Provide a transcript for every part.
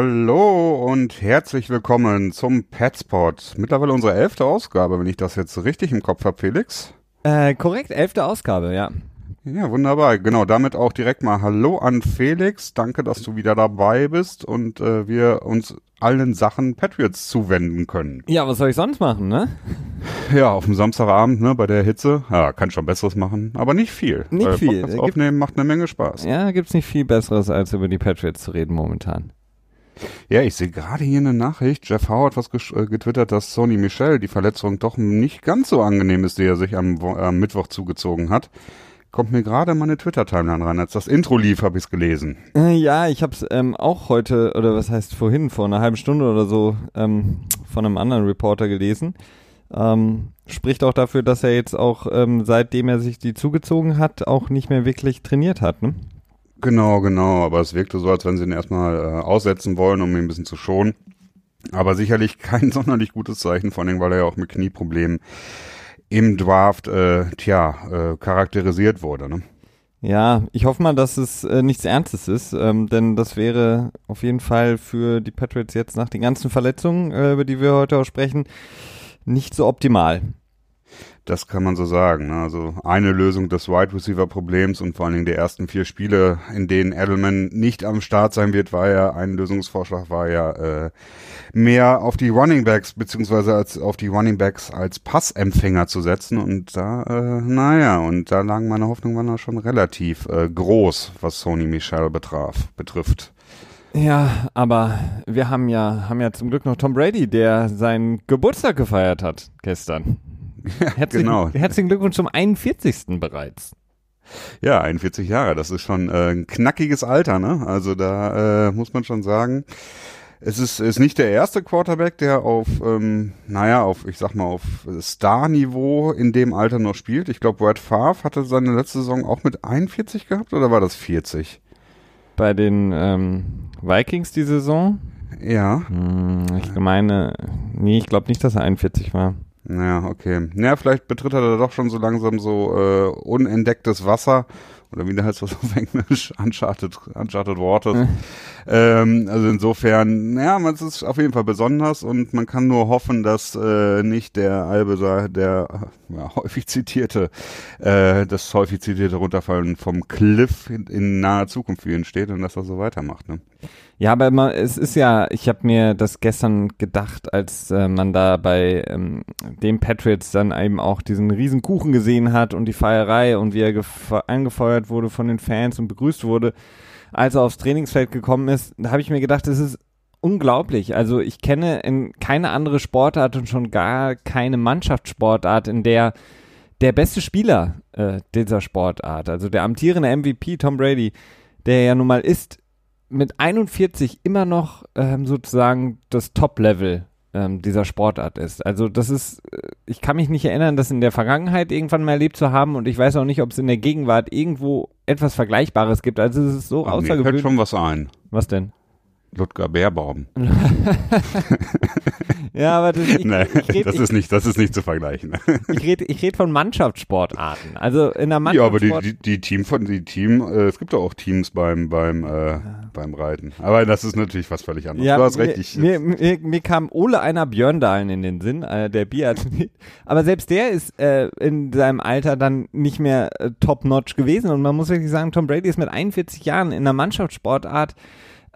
Hallo und herzlich willkommen zum Petspot. Mittlerweile unsere elfte Ausgabe, wenn ich das jetzt richtig im Kopf habe, Felix. Äh, korrekt, elfte Ausgabe, ja. Ja, wunderbar. Genau, damit auch direkt mal Hallo an Felix. Danke, dass du wieder dabei bist und äh, wir uns allen Sachen Patriots zuwenden können. Ja, was soll ich sonst machen, ne? Ja, auf dem Samstagabend, ne, bei der Hitze. Ja, kann schon Besseres machen, aber nicht viel. Nicht Weil viel. Aufnehmen macht eine Menge Spaß. Ja, gibt's nicht viel Besseres, als über die Patriots zu reden momentan. Ja, ich sehe gerade hier eine Nachricht. Jeff Howard was äh, getwittert, dass Sony Michel die Verletzung doch nicht ganz so angenehm ist, die er sich am, am Mittwoch zugezogen hat. Kommt mir gerade meine Twitter-Timeline rein. Als das Intro lief, habe ich es gelesen. Äh, ja, ich hab's ähm, auch heute, oder was heißt vorhin, vor einer halben Stunde oder so, ähm, von einem anderen Reporter gelesen. Ähm, spricht auch dafür, dass er jetzt auch, ähm, seitdem er sich die zugezogen hat, auch nicht mehr wirklich trainiert hat, ne? Genau, genau. Aber es wirkte so, als wenn sie ihn erstmal äh, aussetzen wollen, um ihn ein bisschen zu schonen. Aber sicherlich kein sonderlich gutes Zeichen, vor allem, weil er ja auch mit Knieproblemen im Draft, äh, tja, äh, charakterisiert wurde. Ne? Ja, ich hoffe mal, dass es äh, nichts Ernstes ist, ähm, denn das wäre auf jeden Fall für die Patriots jetzt nach den ganzen Verletzungen, äh, über die wir heute auch sprechen, nicht so optimal. Das kann man so sagen. ne? Also eine Lösung des Wide Receiver Problems und vor allen Dingen der ersten vier Spiele, in denen Edelman nicht am Start sein wird, war ja ein Lösungsvorschlag, war ja äh, mehr auf die Running Backs beziehungsweise als auf die Running Backs als Passempfänger zu setzen und da, äh, naja, und da lagen meine Hoffnungen waren da schon relativ äh, groß, was Sony Michel betraf, betrifft. Ja, aber wir haben ja, haben ja zum Glück noch Tom Brady, der seinen Geburtstag gefeiert hat gestern. Herzlichen, genau. herzlichen Glückwunsch zum 41. bereits. Ja, 41 Jahre, das ist schon äh, ein knackiges Alter, ne? Also da äh, muss man schon sagen, es ist, ist nicht der erste Quarterback, der auf, ähm, naja, auf, ich sag mal, auf Star-Niveau in dem Alter noch spielt. Ich glaube, Brad Favre hatte seine letzte Saison auch mit 41 gehabt oder war das 40? Bei den ähm, Vikings die Saison? Ja, Hm, ich meine, nee, ich glaube nicht, dass er 41 war. Ja, okay. Ja, vielleicht betritt er da doch schon so langsam so äh, unentdecktes Wasser. Oder wie heißt das auf Englisch? Uncharted, Uncharted Waters. ähm, also insofern, ja, man es ist auf jeden Fall besonders und man kann nur hoffen, dass äh, nicht der Albe, der ja, häufig zitierte, äh, das häufig zitierte Runterfallen vom Cliff in, in naher Zukunft für ihn steht und dass er so weitermacht. Ne? Ja, aber man, es ist ja, ich habe mir das gestern gedacht, als äh, man da bei ähm, den Patriots dann eben auch diesen riesen Kuchen gesehen hat und die Feierei und wie er gefe- angefeuert wurde von den Fans und begrüßt wurde, als er aufs Trainingsfeld gekommen ist, da habe ich mir gedacht, es ist unglaublich. Also ich kenne in keine andere Sportart und schon gar keine Mannschaftssportart, in der der beste Spieler äh, dieser Sportart, also der amtierende MVP Tom Brady, der ja nun mal ist, mit 41 immer noch ähm, sozusagen das Top-Level ähm, dieser Sportart ist. Also das ist, äh, ich kann mich nicht erinnern, das in der Vergangenheit irgendwann mal erlebt zu haben und ich weiß auch nicht, ob es in der Gegenwart irgendwo etwas Vergleichbares gibt. Also es ist so Aber mir fällt außergewöhnlich. schon was ein. Was denn? Ludger Bärbaum. Ja, aber das, ich, Nee, ich rede das ist nicht, das ist nicht zu vergleichen. ich red, ich red von Mannschaftssportarten. Also in der Ja, aber die, Mannschaftssport... die, die Team von die Team, äh, es gibt doch auch Teams beim beim äh, beim Reiten. Aber das ist natürlich was völlig anderes. du hast recht. Ich, mir, mir, mir, mir kam Ole einer Björndalen in den Sinn, äh, der Biathlet. Aber selbst der ist äh, in seinem Alter dann nicht mehr äh, top-notch gewesen. Und man muss wirklich sagen, Tom Brady ist mit 41 Jahren in einer Mannschaftssportart,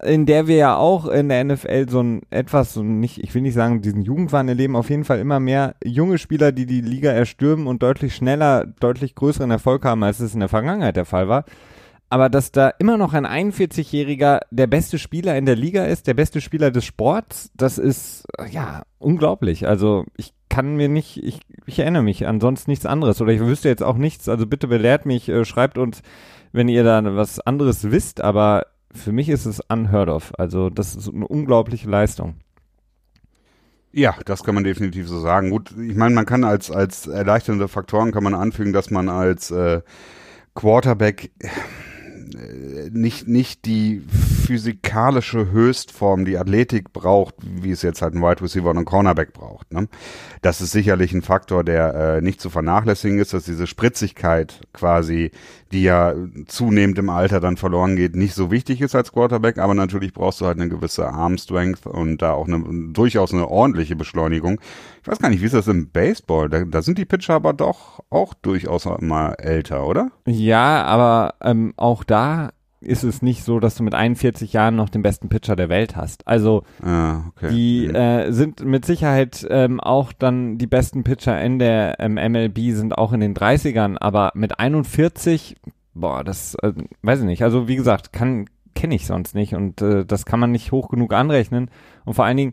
in der wir ja auch in der NFL so ein etwas, so nicht, ich will nicht sagen, diesen Jugendwahn erleben, auf jeden Fall immer mehr junge Spieler, die die Liga erstürmen und deutlich schneller, deutlich größeren Erfolg haben, als es in der Vergangenheit der Fall war. Aber dass da immer noch ein 41-Jähriger der beste Spieler in der Liga ist, der beste Spieler des Sports, das ist ja unglaublich. Also ich kann mir nicht, ich, ich erinnere mich an sonst nichts anderes oder ich wüsste jetzt auch nichts. Also bitte belehrt mich, äh, schreibt uns, wenn ihr da was anderes wisst, aber für mich ist es unheard of. Also das ist eine unglaubliche Leistung. ja, das kann man definitiv so sagen. Gut, ich meine, man kann als als erleichternde Faktoren kann man anfügen, dass man als äh, Quarterback äh, nicht nicht die physikalische Höchstform, die Athletik braucht, wie es jetzt halt ein Wide Receiver und ein Cornerback braucht. Ne? Das ist sicherlich ein Faktor, der äh, nicht zu vernachlässigen ist, dass diese Spritzigkeit quasi, die ja zunehmend im Alter dann verloren geht, nicht so wichtig ist als Quarterback, aber natürlich brauchst du halt eine gewisse Arm Strength und da auch eine durchaus eine ordentliche Beschleunigung. Ich weiß gar nicht, wie ist das im Baseball? Da, da sind die Pitcher aber doch auch durchaus mal älter, oder? Ja, aber ähm, auch da ist es nicht so, dass du mit 41 Jahren noch den besten Pitcher der Welt hast. Also ah, okay. die äh, sind mit Sicherheit ähm, auch dann die besten Pitcher in der ähm, MLB sind auch in den 30ern, aber mit 41, boah, das äh, weiß ich nicht. Also wie gesagt, kann kenne ich sonst nicht und äh, das kann man nicht hoch genug anrechnen. Und vor allen Dingen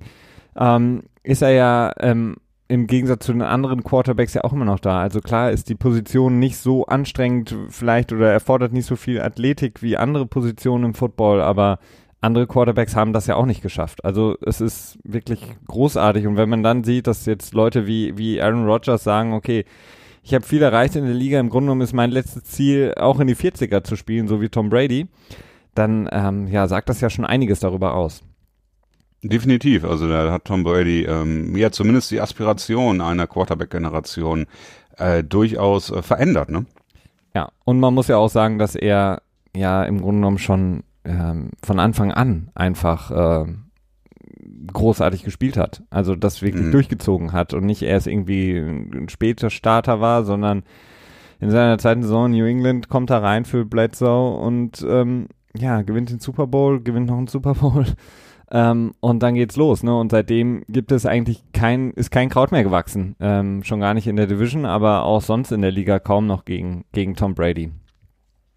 ähm, ist er ja ähm, im Gegensatz zu den anderen Quarterbacks ja auch immer noch da. Also klar ist die Position nicht so anstrengend vielleicht oder erfordert nicht so viel Athletik wie andere Positionen im Football, aber andere Quarterbacks haben das ja auch nicht geschafft. Also es ist wirklich großartig und wenn man dann sieht, dass jetzt Leute wie, wie Aaron Rodgers sagen, okay, ich habe viel erreicht in der Liga, im Grunde genommen ist mein letztes Ziel auch in die 40er zu spielen, so wie Tom Brady, dann ähm, ja, sagt das ja schon einiges darüber aus. Definitiv. Also da hat Tom Brady ähm, ja zumindest die Aspiration einer Quarterback-Generation äh, durchaus äh, verändert, ne? Ja, und man muss ja auch sagen, dass er ja im Grunde genommen schon ähm, von Anfang an einfach äh, großartig gespielt hat. Also das wirklich mhm. durchgezogen hat und nicht erst irgendwie ein später Starter war, sondern in seiner zweiten Saison New England kommt er rein für Bledsoe und ähm, ja, gewinnt den Super Bowl, gewinnt noch einen Super Bowl. Ähm, und dann geht's los, ne? Und seitdem gibt es eigentlich kein, ist kein Kraut mehr gewachsen. Ähm, schon gar nicht in der Division, aber auch sonst in der Liga kaum noch gegen, gegen Tom Brady.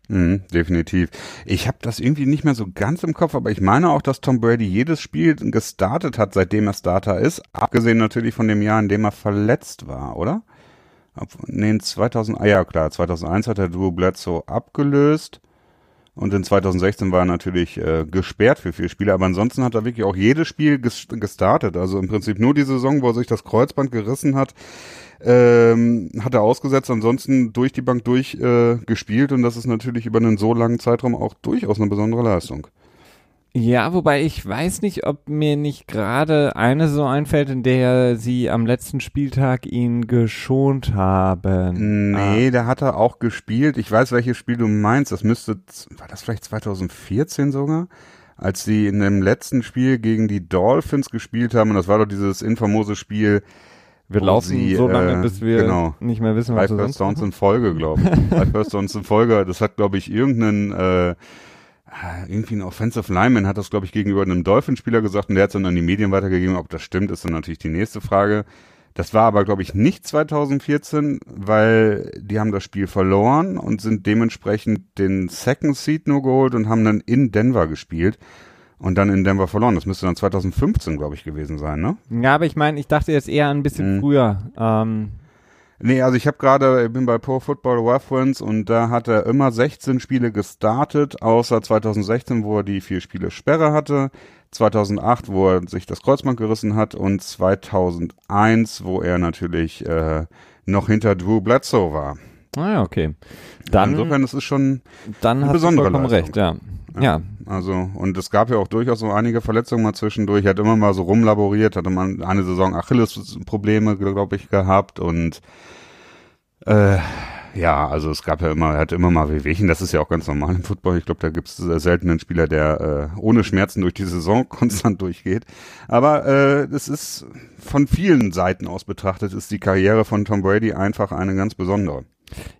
Mhm, definitiv. Ich habe das irgendwie nicht mehr so ganz im Kopf, aber ich meine auch, dass Tom Brady jedes Spiel gestartet hat, seitdem er Starter ist. Abgesehen natürlich von dem Jahr, in dem er verletzt war, oder? Nee, 2000, ah ja klar, 2001 hat er Drew Bledsoe abgelöst. Und in 2016 war er natürlich äh, gesperrt für vier Spiele, aber ansonsten hat er wirklich auch jedes Spiel ges gestartet. Also im Prinzip nur die Saison, wo er sich das Kreuzband gerissen hat, ähm, hat er ausgesetzt, ansonsten durch die Bank durch äh, gespielt und das ist natürlich über einen so langen Zeitraum auch durchaus eine besondere Leistung. Ja, wobei ich weiß nicht, ob mir nicht gerade eine so einfällt, in der sie am letzten Spieltag ihn geschont haben. Nee, ah. der hat er auch gespielt. Ich weiß, welches Spiel du meinst. Das müsste, war das vielleicht 2014 sogar? Als sie in dem letzten Spiel gegen die Dolphins gespielt haben, und das war doch dieses infamose Spiel, wir laufen sie, so lange, äh, bis wir genau, nicht mehr wissen, was wir sonst Downs in Folge, glaube ich. Five First Downs in Folge, das hat, glaube ich, irgendeinen äh, irgendwie ein Offensive Lineman hat das, glaube ich, gegenüber einem Dolphinspieler gesagt und der hat es dann an die Medien weitergegeben. Ob das stimmt, ist dann natürlich die nächste Frage. Das war aber, glaube ich, nicht 2014, weil die haben das Spiel verloren und sind dementsprechend den Second Seed nur geholt und haben dann in Denver gespielt und dann in Denver verloren. Das müsste dann 2015, glaube ich, gewesen sein, ne? Ja, aber ich meine, ich dachte jetzt eher ein bisschen mhm. früher. Ähm, Nee, also ich habe gerade, ich bin bei Pro Football Reference und da hat er immer 16 Spiele gestartet, außer 2016, wo er die vier Spiele Sperre hatte, 2008, wo er sich das Kreuzband gerissen hat und 2001, wo er natürlich äh, noch hinter Drew Bledsoe war. Ah ja, okay. Dann, Insofern, das ist schon dann eine besondere vollkommen recht, ja. ja. ja. Also, und es gab ja auch durchaus so einige Verletzungen mal zwischendurch. Er hat immer mal so rumlaboriert, hatte man eine Saison Achilles-Probleme, glaube ich, gehabt und äh, ja, also es gab ja immer, er hat immer mal Wehwehchen, das ist ja auch ganz normal im Football. Ich glaube, da gibt es selten einen Spieler, der äh, ohne Schmerzen durch die Saison konstant durchgeht. Aber äh, es ist von vielen Seiten aus betrachtet, ist die Karriere von Tom Brady einfach eine ganz besondere.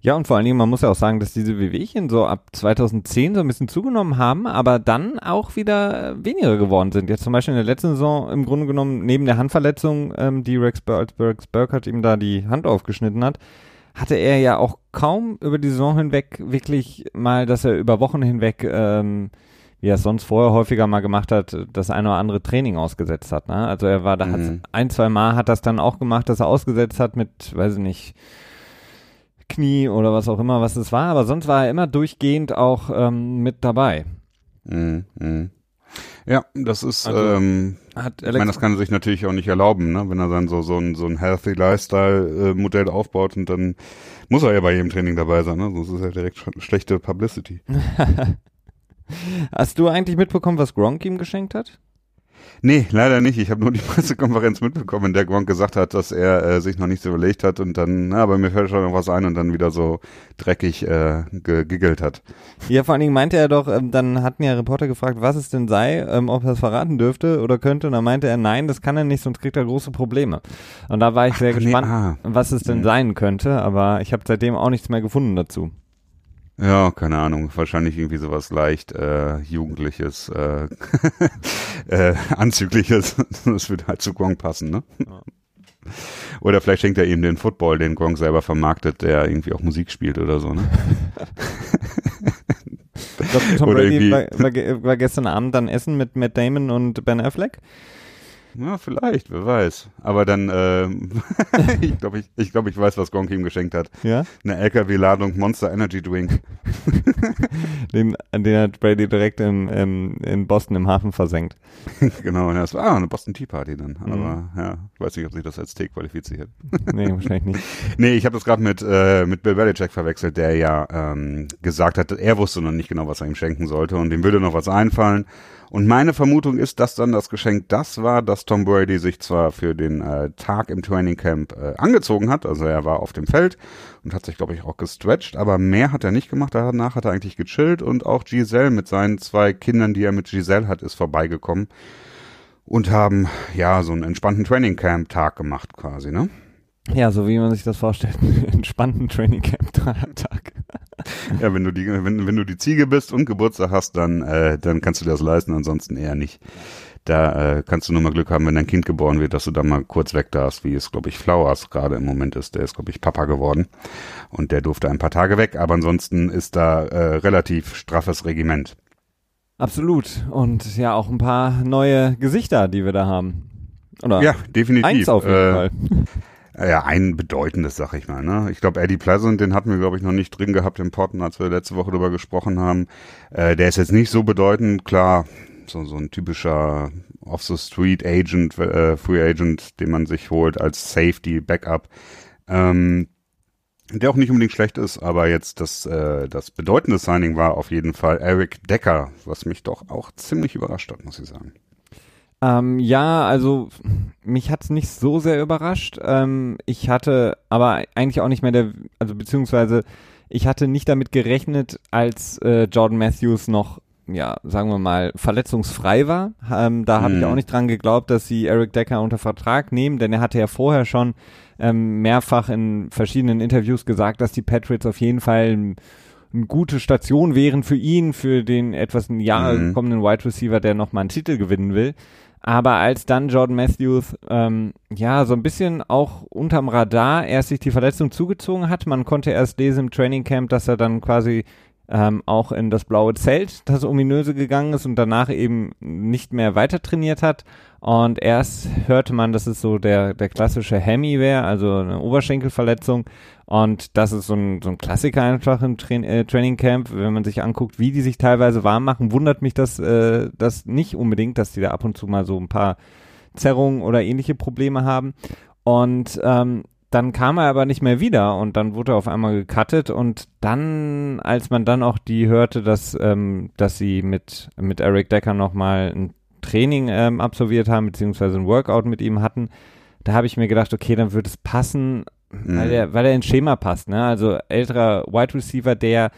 Ja, und vor allen Dingen, man muss ja auch sagen, dass diese Wehwehchen so ab 2010 so ein bisschen zugenommen haben, aber dann auch wieder weniger geworden sind. Jetzt zum Beispiel in der letzten Saison im Grunde genommen neben der Handverletzung, ähm, die Rex Burkhardt ihm da die Hand aufgeschnitten hat, hatte er ja auch kaum über die Saison hinweg wirklich mal, dass er über Wochen hinweg, ähm, wie er es sonst vorher häufiger mal gemacht hat, das eine oder andere Training ausgesetzt hat. Ne? Also er war da, mhm. ein, zwei Mal hat das dann auch gemacht, dass er ausgesetzt hat mit, weiß ich nicht, Knie oder was auch immer, was es war, aber sonst war er immer durchgehend auch ähm, mit dabei. Mhm. Ja, das ist, also, ähm, hat ich meine, das kann er sich natürlich auch nicht erlauben, ne? wenn er dann so, so ein, so ein Healthy Lifestyle-Modell äh, aufbaut und dann muss er ja bei jedem Training dabei sein, ne? sonst ist ja direkt schlechte Publicity. Hast du eigentlich mitbekommen, was Gronk ihm geschenkt hat? Nee, leider nicht. Ich habe nur die Pressekonferenz mitbekommen, in der Gronk gesagt hat, dass er äh, sich noch nichts überlegt hat und dann, na, aber mir fällt schon noch was ein und dann wieder so dreckig äh, gegiggelt hat. Ja, vor allen Dingen meinte er doch, ähm, dann hatten ja Reporter gefragt, was es denn sei, ähm, ob er es verraten dürfte oder könnte und dann meinte er, nein, das kann er nicht, sonst kriegt er große Probleme. Und da war ich sehr Ach, gespannt, nee, ah. was es denn sein könnte, aber ich habe seitdem auch nichts mehr gefunden dazu. Ja, keine Ahnung. Wahrscheinlich irgendwie sowas leicht äh, Jugendliches, äh, äh, Anzügliches. Das würde halt zu Gong passen, ne? Ja. Oder vielleicht schenkt er ihm den Football, den Gong selber vermarktet, der irgendwie auch Musik spielt oder so, ne? ich glaube, Tom oder Brady war, war, war, gestern Abend dann essen mit Matt Damon und Ben Affleck. Ja, vielleicht, wer weiß. Aber dann, äh, ich glaube, ich, ich, glaub, ich weiß, was Gonk ihm geschenkt hat. Ja? Eine LKW-Ladung Monster Energy Drink. den, den hat Brady direkt im, im, in Boston im Hafen versenkt. genau, und das war ah, eine Boston Tea Party dann. Mhm. Aber ja, ich weiß nicht, ob sich das als Tee qualifiziert. nee, wahrscheinlich nicht. Nee, ich habe das gerade mit, äh, mit Bill Belichick verwechselt, der ja ähm, gesagt hat, er wusste noch nicht genau, was er ihm schenken sollte und ihm würde noch was einfallen. Und meine Vermutung ist, dass dann das Geschenk das war, dass Tom Brady sich zwar für den äh, Tag im Training Camp äh, angezogen hat, also er war auf dem Feld und hat sich, glaube ich, auch gestretched, aber mehr hat er nicht gemacht. Danach hat er eigentlich gechillt und auch Giselle mit seinen zwei Kindern, die er mit Giselle hat, ist vorbeigekommen und haben ja so einen entspannten Training Camp Tag gemacht quasi, ne? Ja, so wie man sich das vorstellt, einen entspannten Training Camp Tag. ja, wenn du die, wenn, wenn du die Ziege bist und Geburtstag hast, dann, äh, dann kannst du dir das leisten, ansonsten eher nicht. Da äh, kannst du nur mal Glück haben, wenn dein Kind geboren wird, dass du da mal kurz weg darfst, wie es, glaube ich, Flowers gerade im Moment ist. Der ist, glaube ich, Papa geworden und der durfte ein paar Tage weg, aber ansonsten ist da äh, relativ straffes Regiment. Absolut. Und ja, auch ein paar neue Gesichter, die wir da haben. Oder ja, definitiv. Eins auf jeden äh, Fall. Ja, ein bedeutendes, sag ich mal. Ne? Ich glaube, Eddie Pleasant, den hatten wir, glaube ich, noch nicht drin gehabt im Potten, als wir letzte Woche drüber gesprochen haben. Äh, der ist jetzt nicht so bedeutend, klar, so, so ein typischer Off-the-Street-Agent, äh, Free Agent, den man sich holt als Safety, Backup. Ähm, der auch nicht unbedingt schlecht ist, aber jetzt das, äh, das bedeutende Signing war auf jeden Fall Eric Decker, was mich doch auch ziemlich überrascht hat, muss ich sagen. Ähm, ja, also mich hat's nicht so sehr überrascht. Ähm, ich hatte aber eigentlich auch nicht mehr der, also beziehungsweise ich hatte nicht damit gerechnet, als äh, Jordan Matthews noch, ja, sagen wir mal, verletzungsfrei war. Ähm, da habe ich mhm. auch nicht dran geglaubt, dass sie Eric Decker unter Vertrag nehmen, denn er hatte ja vorher schon ähm, mehrfach in verschiedenen Interviews gesagt, dass die Patriots auf jeden Fall eine gute Station wären für ihn, für den etwas ein Jahr mhm. kommenden Wide Receiver, der nochmal einen Titel gewinnen will. Aber als dann Jordan Matthews ähm, ja so ein bisschen auch unterm Radar erst sich die Verletzung zugezogen hat, man konnte erst lesen im Training Camp, dass er dann quasi ähm, auch in das blaue Zelt, das ominöse gegangen ist und danach eben nicht mehr weiter trainiert hat. Und erst hörte man, dass es so der, der klassische Hemi wäre, also eine Oberschenkelverletzung. Und das ist so ein, so ein Klassiker einfach im Tra äh, Training Camp. Wenn man sich anguckt, wie die sich teilweise warm machen, wundert mich das, äh, das nicht unbedingt, dass die da ab und zu mal so ein paar Zerrungen oder ähnliche Probleme haben. Und ähm, dann kam er aber nicht mehr wieder und dann wurde er auf einmal gecuttet und dann, als man dann auch die hörte, dass, ähm, dass sie mit, mit Eric Decker nochmal ein Training ähm, absolviert haben, beziehungsweise ein Workout mit ihm hatten, da habe ich mir gedacht, okay, dann wird es passen, mhm. weil er, weil er ins Schema passt, ne? Also älterer Wide Receiver, der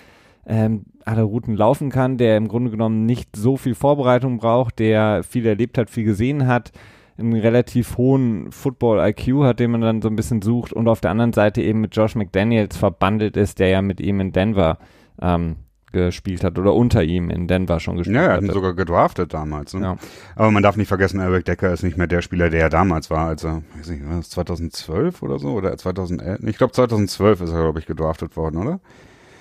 ähm, alle Routen laufen kann, der im Grunde genommen nicht so viel Vorbereitung braucht, der viel erlebt hat, viel gesehen hat, einen relativ hohen Football-IQ hat, den man dann so ein bisschen sucht und auf der anderen Seite eben mit Josh McDaniels verbandelt ist, der ja mit ihm in Denver ähm, gespielt hat oder unter ihm in Denver schon gespielt hat. Ja, er hat ihn sogar gedraftet damals. Ne? Ja. Aber man darf nicht vergessen, Eric Decker ist nicht mehr der Spieler, der er damals war, als er, weiß nicht, war das 2012 oder so oder 2011? Ich glaube 2012 ist er, glaube ich, gedraftet worden, oder?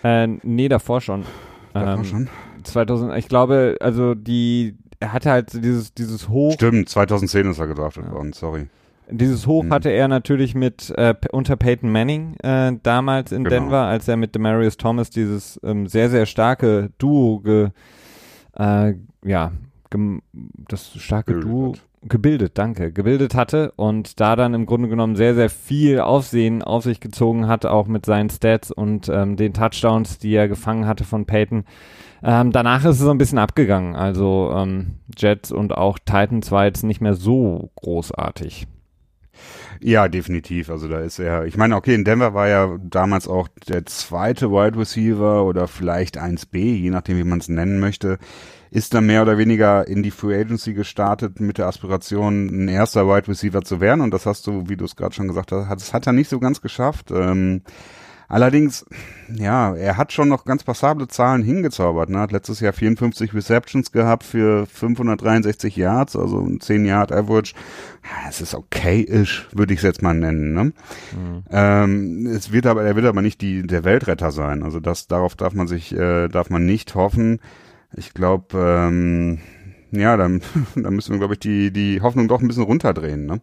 Äh, nee, davor schon. Davor ähm, schon? 2000, ich glaube, also die, er hatte halt dieses, dieses Hoch. Stimmt, 2010 ist er gedraftet ja. worden, sorry. Dieses Hoch mhm. hatte er natürlich mit äh, unter Peyton Manning äh, damals in genau. Denver, als er mit Demarius Thomas dieses ähm, sehr, sehr starke Duo ge, äh, ja, das starke Duo gebildet, danke, gebildet hatte und da dann im Grunde genommen sehr, sehr viel Aufsehen auf sich gezogen hat, auch mit seinen Stats und ähm, den Touchdowns, die er gefangen hatte von Peyton. Ähm, danach ist es so ein bisschen abgegangen. Also ähm, Jets und auch Titans war jetzt nicht mehr so großartig. Ja, definitiv. Also da ist er, ich meine, okay, in Denver war ja damals auch der zweite Wide Receiver oder vielleicht 1B, je nachdem, wie man es nennen möchte, ist dann mehr oder weniger in die Free Agency gestartet mit der Aspiration, ein erster Wide Receiver zu werden. Und das hast du, wie du es gerade schon gesagt hast, das hat er nicht so ganz geschafft. Ähm, Allerdings, ja, er hat schon noch ganz passable Zahlen hingezaubert. Ne? Hat letztes Jahr 54 Receptions gehabt für 563 Yards, also ein 10 Yard Average. Es ist okay-ish, würde ich es jetzt mal nennen. Ne? Mhm. Ähm, es wird aber, er wird aber nicht die, der Weltretter sein. Also das, darauf darf man sich, äh, darf man nicht hoffen. Ich glaube, ähm, ja, dann, dann müssen wir, glaube ich, die, die Hoffnung doch ein bisschen runterdrehen. Ne?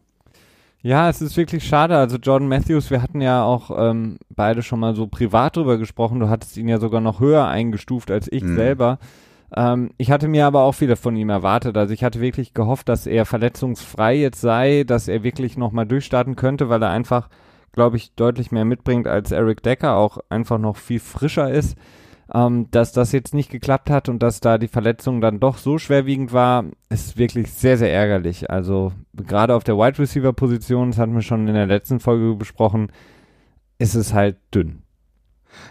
Ja, es ist wirklich schade. Also Jordan Matthews, wir hatten ja auch ähm, beide schon mal so privat drüber gesprochen. Du hattest ihn ja sogar noch höher eingestuft als ich mhm. selber. Ähm, ich hatte mir aber auch viel von ihm erwartet. Also ich hatte wirklich gehofft, dass er verletzungsfrei jetzt sei, dass er wirklich nochmal durchstarten könnte, weil er einfach, glaube ich, deutlich mehr mitbringt als Eric Decker, auch einfach noch viel frischer ist ähm, dass das jetzt nicht geklappt hat und dass da die Verletzung dann doch so schwerwiegend war, ist wirklich sehr, sehr ärgerlich. Also gerade auf der Wide Receiver Position, das hatten wir schon in der letzten Folge besprochen, ist es halt dünn.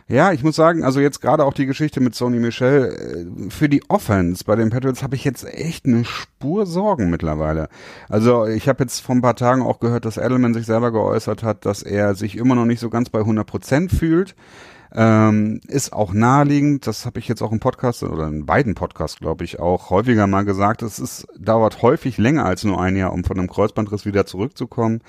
Ja, ich muss sagen, also jetzt gerade auch die Geschichte mit Sony Michel, äh, für die Offense bei den Patriots habe ich jetzt echt eine Spur Sorgen mittlerweile. Also ich habe jetzt vor ein paar Tagen auch gehört, dass Edelman sich selber geäußert hat, dass er sich immer noch nicht so ganz bei 100 Prozent fühlt. Ähm, ist auch naheliegend, das habe ich jetzt auch im Podcast oder in beiden Podcasts, glaube ich, auch häufiger mal gesagt. Es ist, dauert häufig länger als nur ein Jahr, um von einem Kreuzbandriss wieder zurückzukommen.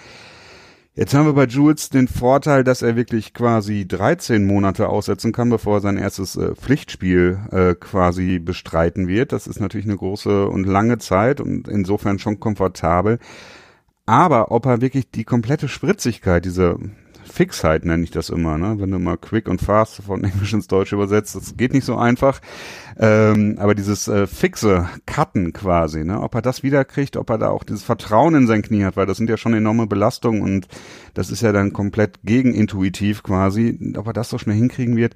Jetzt haben wir bei Jules den Vorteil, dass er wirklich quasi 13 Monate aussetzen kann, bevor er sein erstes äh, Pflichtspiel äh, quasi bestreiten wird. Das ist natürlich eine große und lange Zeit und insofern schon komfortabel. Aber ob er wirklich die komplette Spritzigkeit, diese Fixheit nenne ich das immer, ne? Wenn du mal quick und fast von Englisch ins Deutsche übersetzt, das geht nicht so einfach. Ähm, aber dieses äh, fixe Cutten quasi, ne? Ob er das wiederkriegt, ob er da auch dieses Vertrauen in sein Knie hat, weil das sind ja schon enorme Belastungen und das ist ja dann komplett gegenintuitiv quasi, ob er das so schnell hinkriegen wird.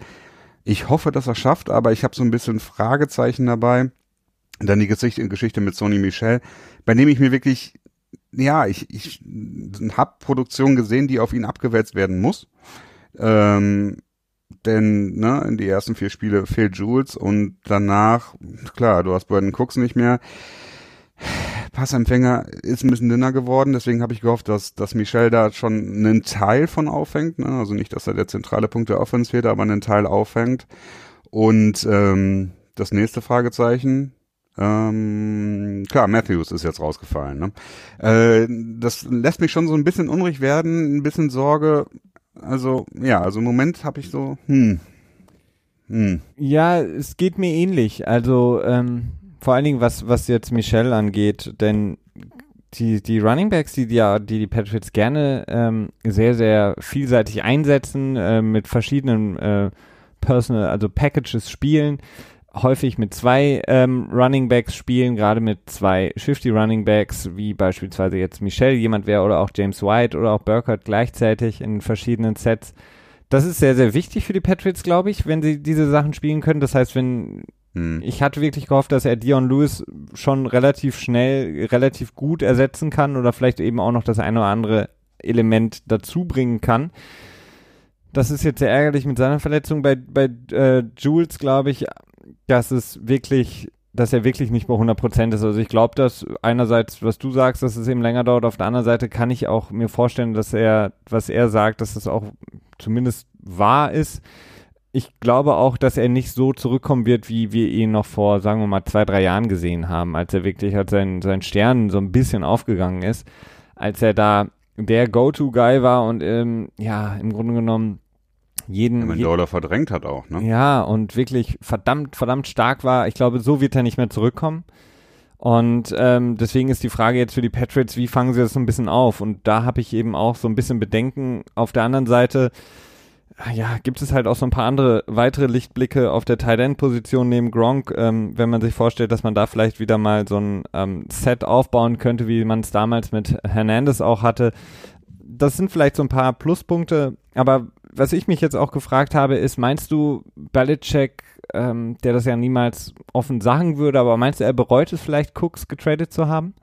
Ich hoffe, dass er schafft, aber ich habe so ein bisschen Fragezeichen dabei. Dann die Geschichte, mit Sony Michel, bei dem ich mir wirklich ja, ich, ich habe Produktion gesehen, die auf ihn abgewälzt werden muss. Ähm, denn ne, in die ersten vier Spiele fehlt Jules und danach, klar, du hast Brandon Cooks nicht mehr. Passempfänger ist ein bisschen dünner geworden, deswegen habe ich gehofft, dass, dass Michel da schon einen Teil von auffängt. Ne? Also nicht, dass er der zentrale Punkt der Offense wird, aber einen Teil auffängt. Und ähm, das nächste Fragezeichen, ähm, klar, Matthews ist jetzt rausgefallen. Ne? Äh, das lässt mich schon so ein bisschen unruhig werden, ein bisschen Sorge. Also ja, also im Moment habe ich so, hm, hm. Ja, es geht mir ähnlich. Also ähm, vor allen Dingen was was jetzt Michelle angeht, denn die, die Running Backs, die die, die, die Patriots gerne ähm, sehr, sehr vielseitig einsetzen, äh, mit verschiedenen äh, Personal, also Packages spielen, häufig mit zwei ähm, Running Backs spielen, gerade mit zwei Shifty Running Backs, wie beispielsweise jetzt Michelle jemand wäre oder auch James White oder auch Burkhardt gleichzeitig in verschiedenen Sets. Das ist sehr, sehr wichtig für die Patriots, glaube ich, wenn sie diese Sachen spielen können. Das heißt, wenn hm. ich hatte wirklich gehofft, dass er Dion Lewis schon relativ schnell, relativ gut ersetzen kann oder vielleicht eben auch noch das eine oder andere Element dazu bringen kann. Das ist jetzt sehr ärgerlich mit seiner Verletzung. Bei, bei äh, Jules, glaube ich, dass es wirklich, dass er wirklich nicht bei 100 Prozent ist. Also ich glaube, dass einerseits, was du sagst, dass es eben länger dauert, auf der anderen Seite kann ich auch mir vorstellen, dass er, was er sagt, dass es auch zumindest wahr ist. Ich glaube auch, dass er nicht so zurückkommen wird, wie wir ihn noch vor, sagen wir mal, zwei, drei Jahren gesehen haben, als er wirklich, als sein, sein Stern so ein bisschen aufgegangen ist, als er da der Go-To-Guy war und ähm, ja, im Grunde genommen jeden. Ja, Dollar verdrängt hat auch, ne? Ja, und wirklich verdammt, verdammt stark war. Ich glaube, so wird er nicht mehr zurückkommen. Und ähm, deswegen ist die Frage jetzt für die Patriots, wie fangen sie das so ein bisschen auf? Und da habe ich eben auch so ein bisschen Bedenken. Auf der anderen Seite, ja, gibt es halt auch so ein paar andere weitere Lichtblicke auf der Tight End Position neben Gronk, ähm, wenn man sich vorstellt, dass man da vielleicht wieder mal so ein ähm, Set aufbauen könnte, wie man es damals mit Hernandez auch hatte. Das sind vielleicht so ein paar Pluspunkte, aber was ich mich jetzt auch gefragt habe, ist, meinst du, Belichick, ähm, der das ja niemals offen sagen würde, aber meinst du, er bereut es vielleicht, Cooks getradet zu haben?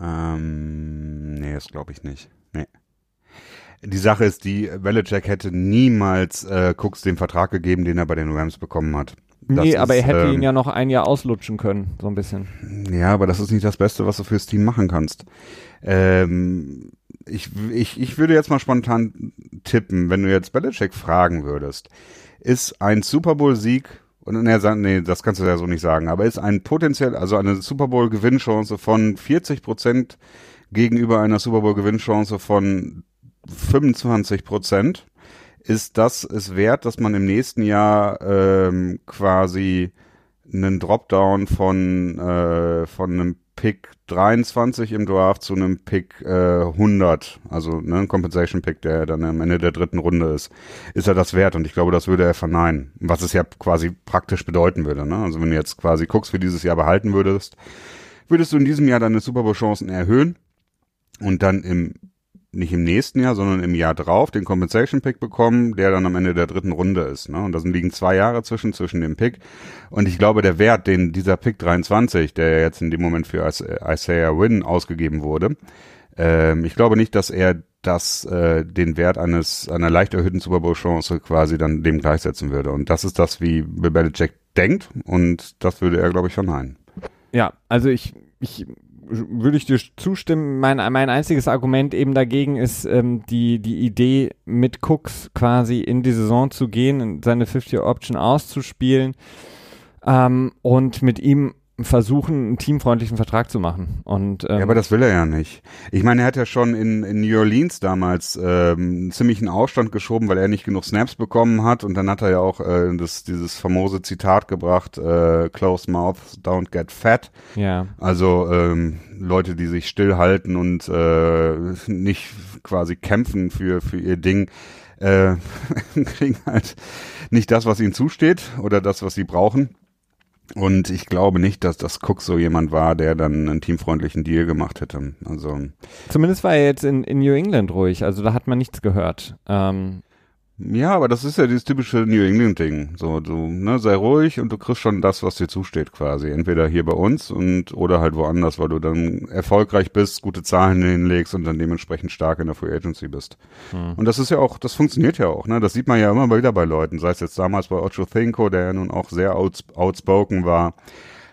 Ähm, nee, das glaube ich nicht. Nee. Die Sache ist die, Belichick hätte niemals äh, Cooks den Vertrag gegeben, den er bei den Rams bekommen hat. Das nee, aber ist, er hätte ähm, ihn ja noch ein Jahr auslutschen können, so ein bisschen. Ja, aber das ist nicht das Beste, was du fürs Team machen kannst. Ähm, ich, ich, ich würde jetzt mal spontan tippen, wenn du jetzt Belichick fragen würdest, ist ein Super Bowl-Sieg, und er sagt, nee, das kannst du ja so nicht sagen, aber ist ein potenziell, also eine Super Bowl-Gewinnchance von 40 Prozent gegenüber einer Super Bowl-Gewinnchance von 25 Prozent, ist das es wert, dass man im nächsten Jahr ähm, quasi einen Dropdown von, äh, von einem Pick 23 im Draft zu einem Pick äh, 100, also ne, ein Compensation Pick, der dann am Ende der dritten Runde ist, ist er das wert und ich glaube, das würde er verneinen, was es ja quasi praktisch bedeuten würde. Ne? Also wenn du jetzt quasi guckst, wie dieses Jahr behalten würdest, würdest du in diesem Jahr deine Super Bowl Chancen erhöhen und dann im nicht im nächsten Jahr, sondern im Jahr drauf den Compensation Pick bekommen, der dann am Ende der dritten Runde ist. Ne? Und da liegen zwei Jahre zwischen, zwischen dem Pick. Und ich glaube, der Wert, den dieser Pick 23, der jetzt in dem Moment für Isaiah Wynn ausgegeben wurde, ähm, ich glaube nicht, dass er das, äh, den Wert eines, einer leicht erhöhten Super Bowl Chance quasi dann dem gleichsetzen würde. Und das ist das, wie Belichick denkt. Und das würde er, glaube ich, verneinen. Ja, also ich, ich würde ich dir zustimmen. Mein, mein einziges Argument eben dagegen ist ähm, die, die Idee, mit Cooks quasi in die Saison zu gehen, seine 50-Option auszuspielen ähm, und mit ihm versuchen, einen teamfreundlichen Vertrag zu machen. Und, ähm, ja, aber das will er ja nicht. Ich meine, er hat ja schon in, in New Orleans damals ähm, ziemlich einen Aufstand geschoben, weil er nicht genug Snaps bekommen hat. Und dann hat er ja auch äh, das, dieses famose Zitat gebracht, äh, Close Mouth don't get fat. Ja. Also ähm, Leute, die sich stillhalten und äh, nicht quasi kämpfen für, für ihr Ding, äh, kriegen halt nicht das, was ihnen zusteht oder das, was sie brauchen. Und ich glaube nicht, dass das Cook so jemand war, der dann einen teamfreundlichen Deal gemacht hätte. Also zumindest war er jetzt in, in New England ruhig. Also da hat man nichts gehört. Ähm, ja, aber das ist ja dieses typische New England-Ding. So, du, ne, sei ruhig und du kriegst schon das, was dir zusteht, quasi. Entweder hier bei uns und oder halt woanders, weil du dann erfolgreich bist, gute Zahlen hinlegst und dann dementsprechend stark in der Free Agency bist. Hm. Und das ist ja auch, das funktioniert ja auch, ne? Das sieht man ja immer wieder bei Leuten, sei es jetzt damals bei Ocho Thinko, der ja nun auch sehr outs outspoken war,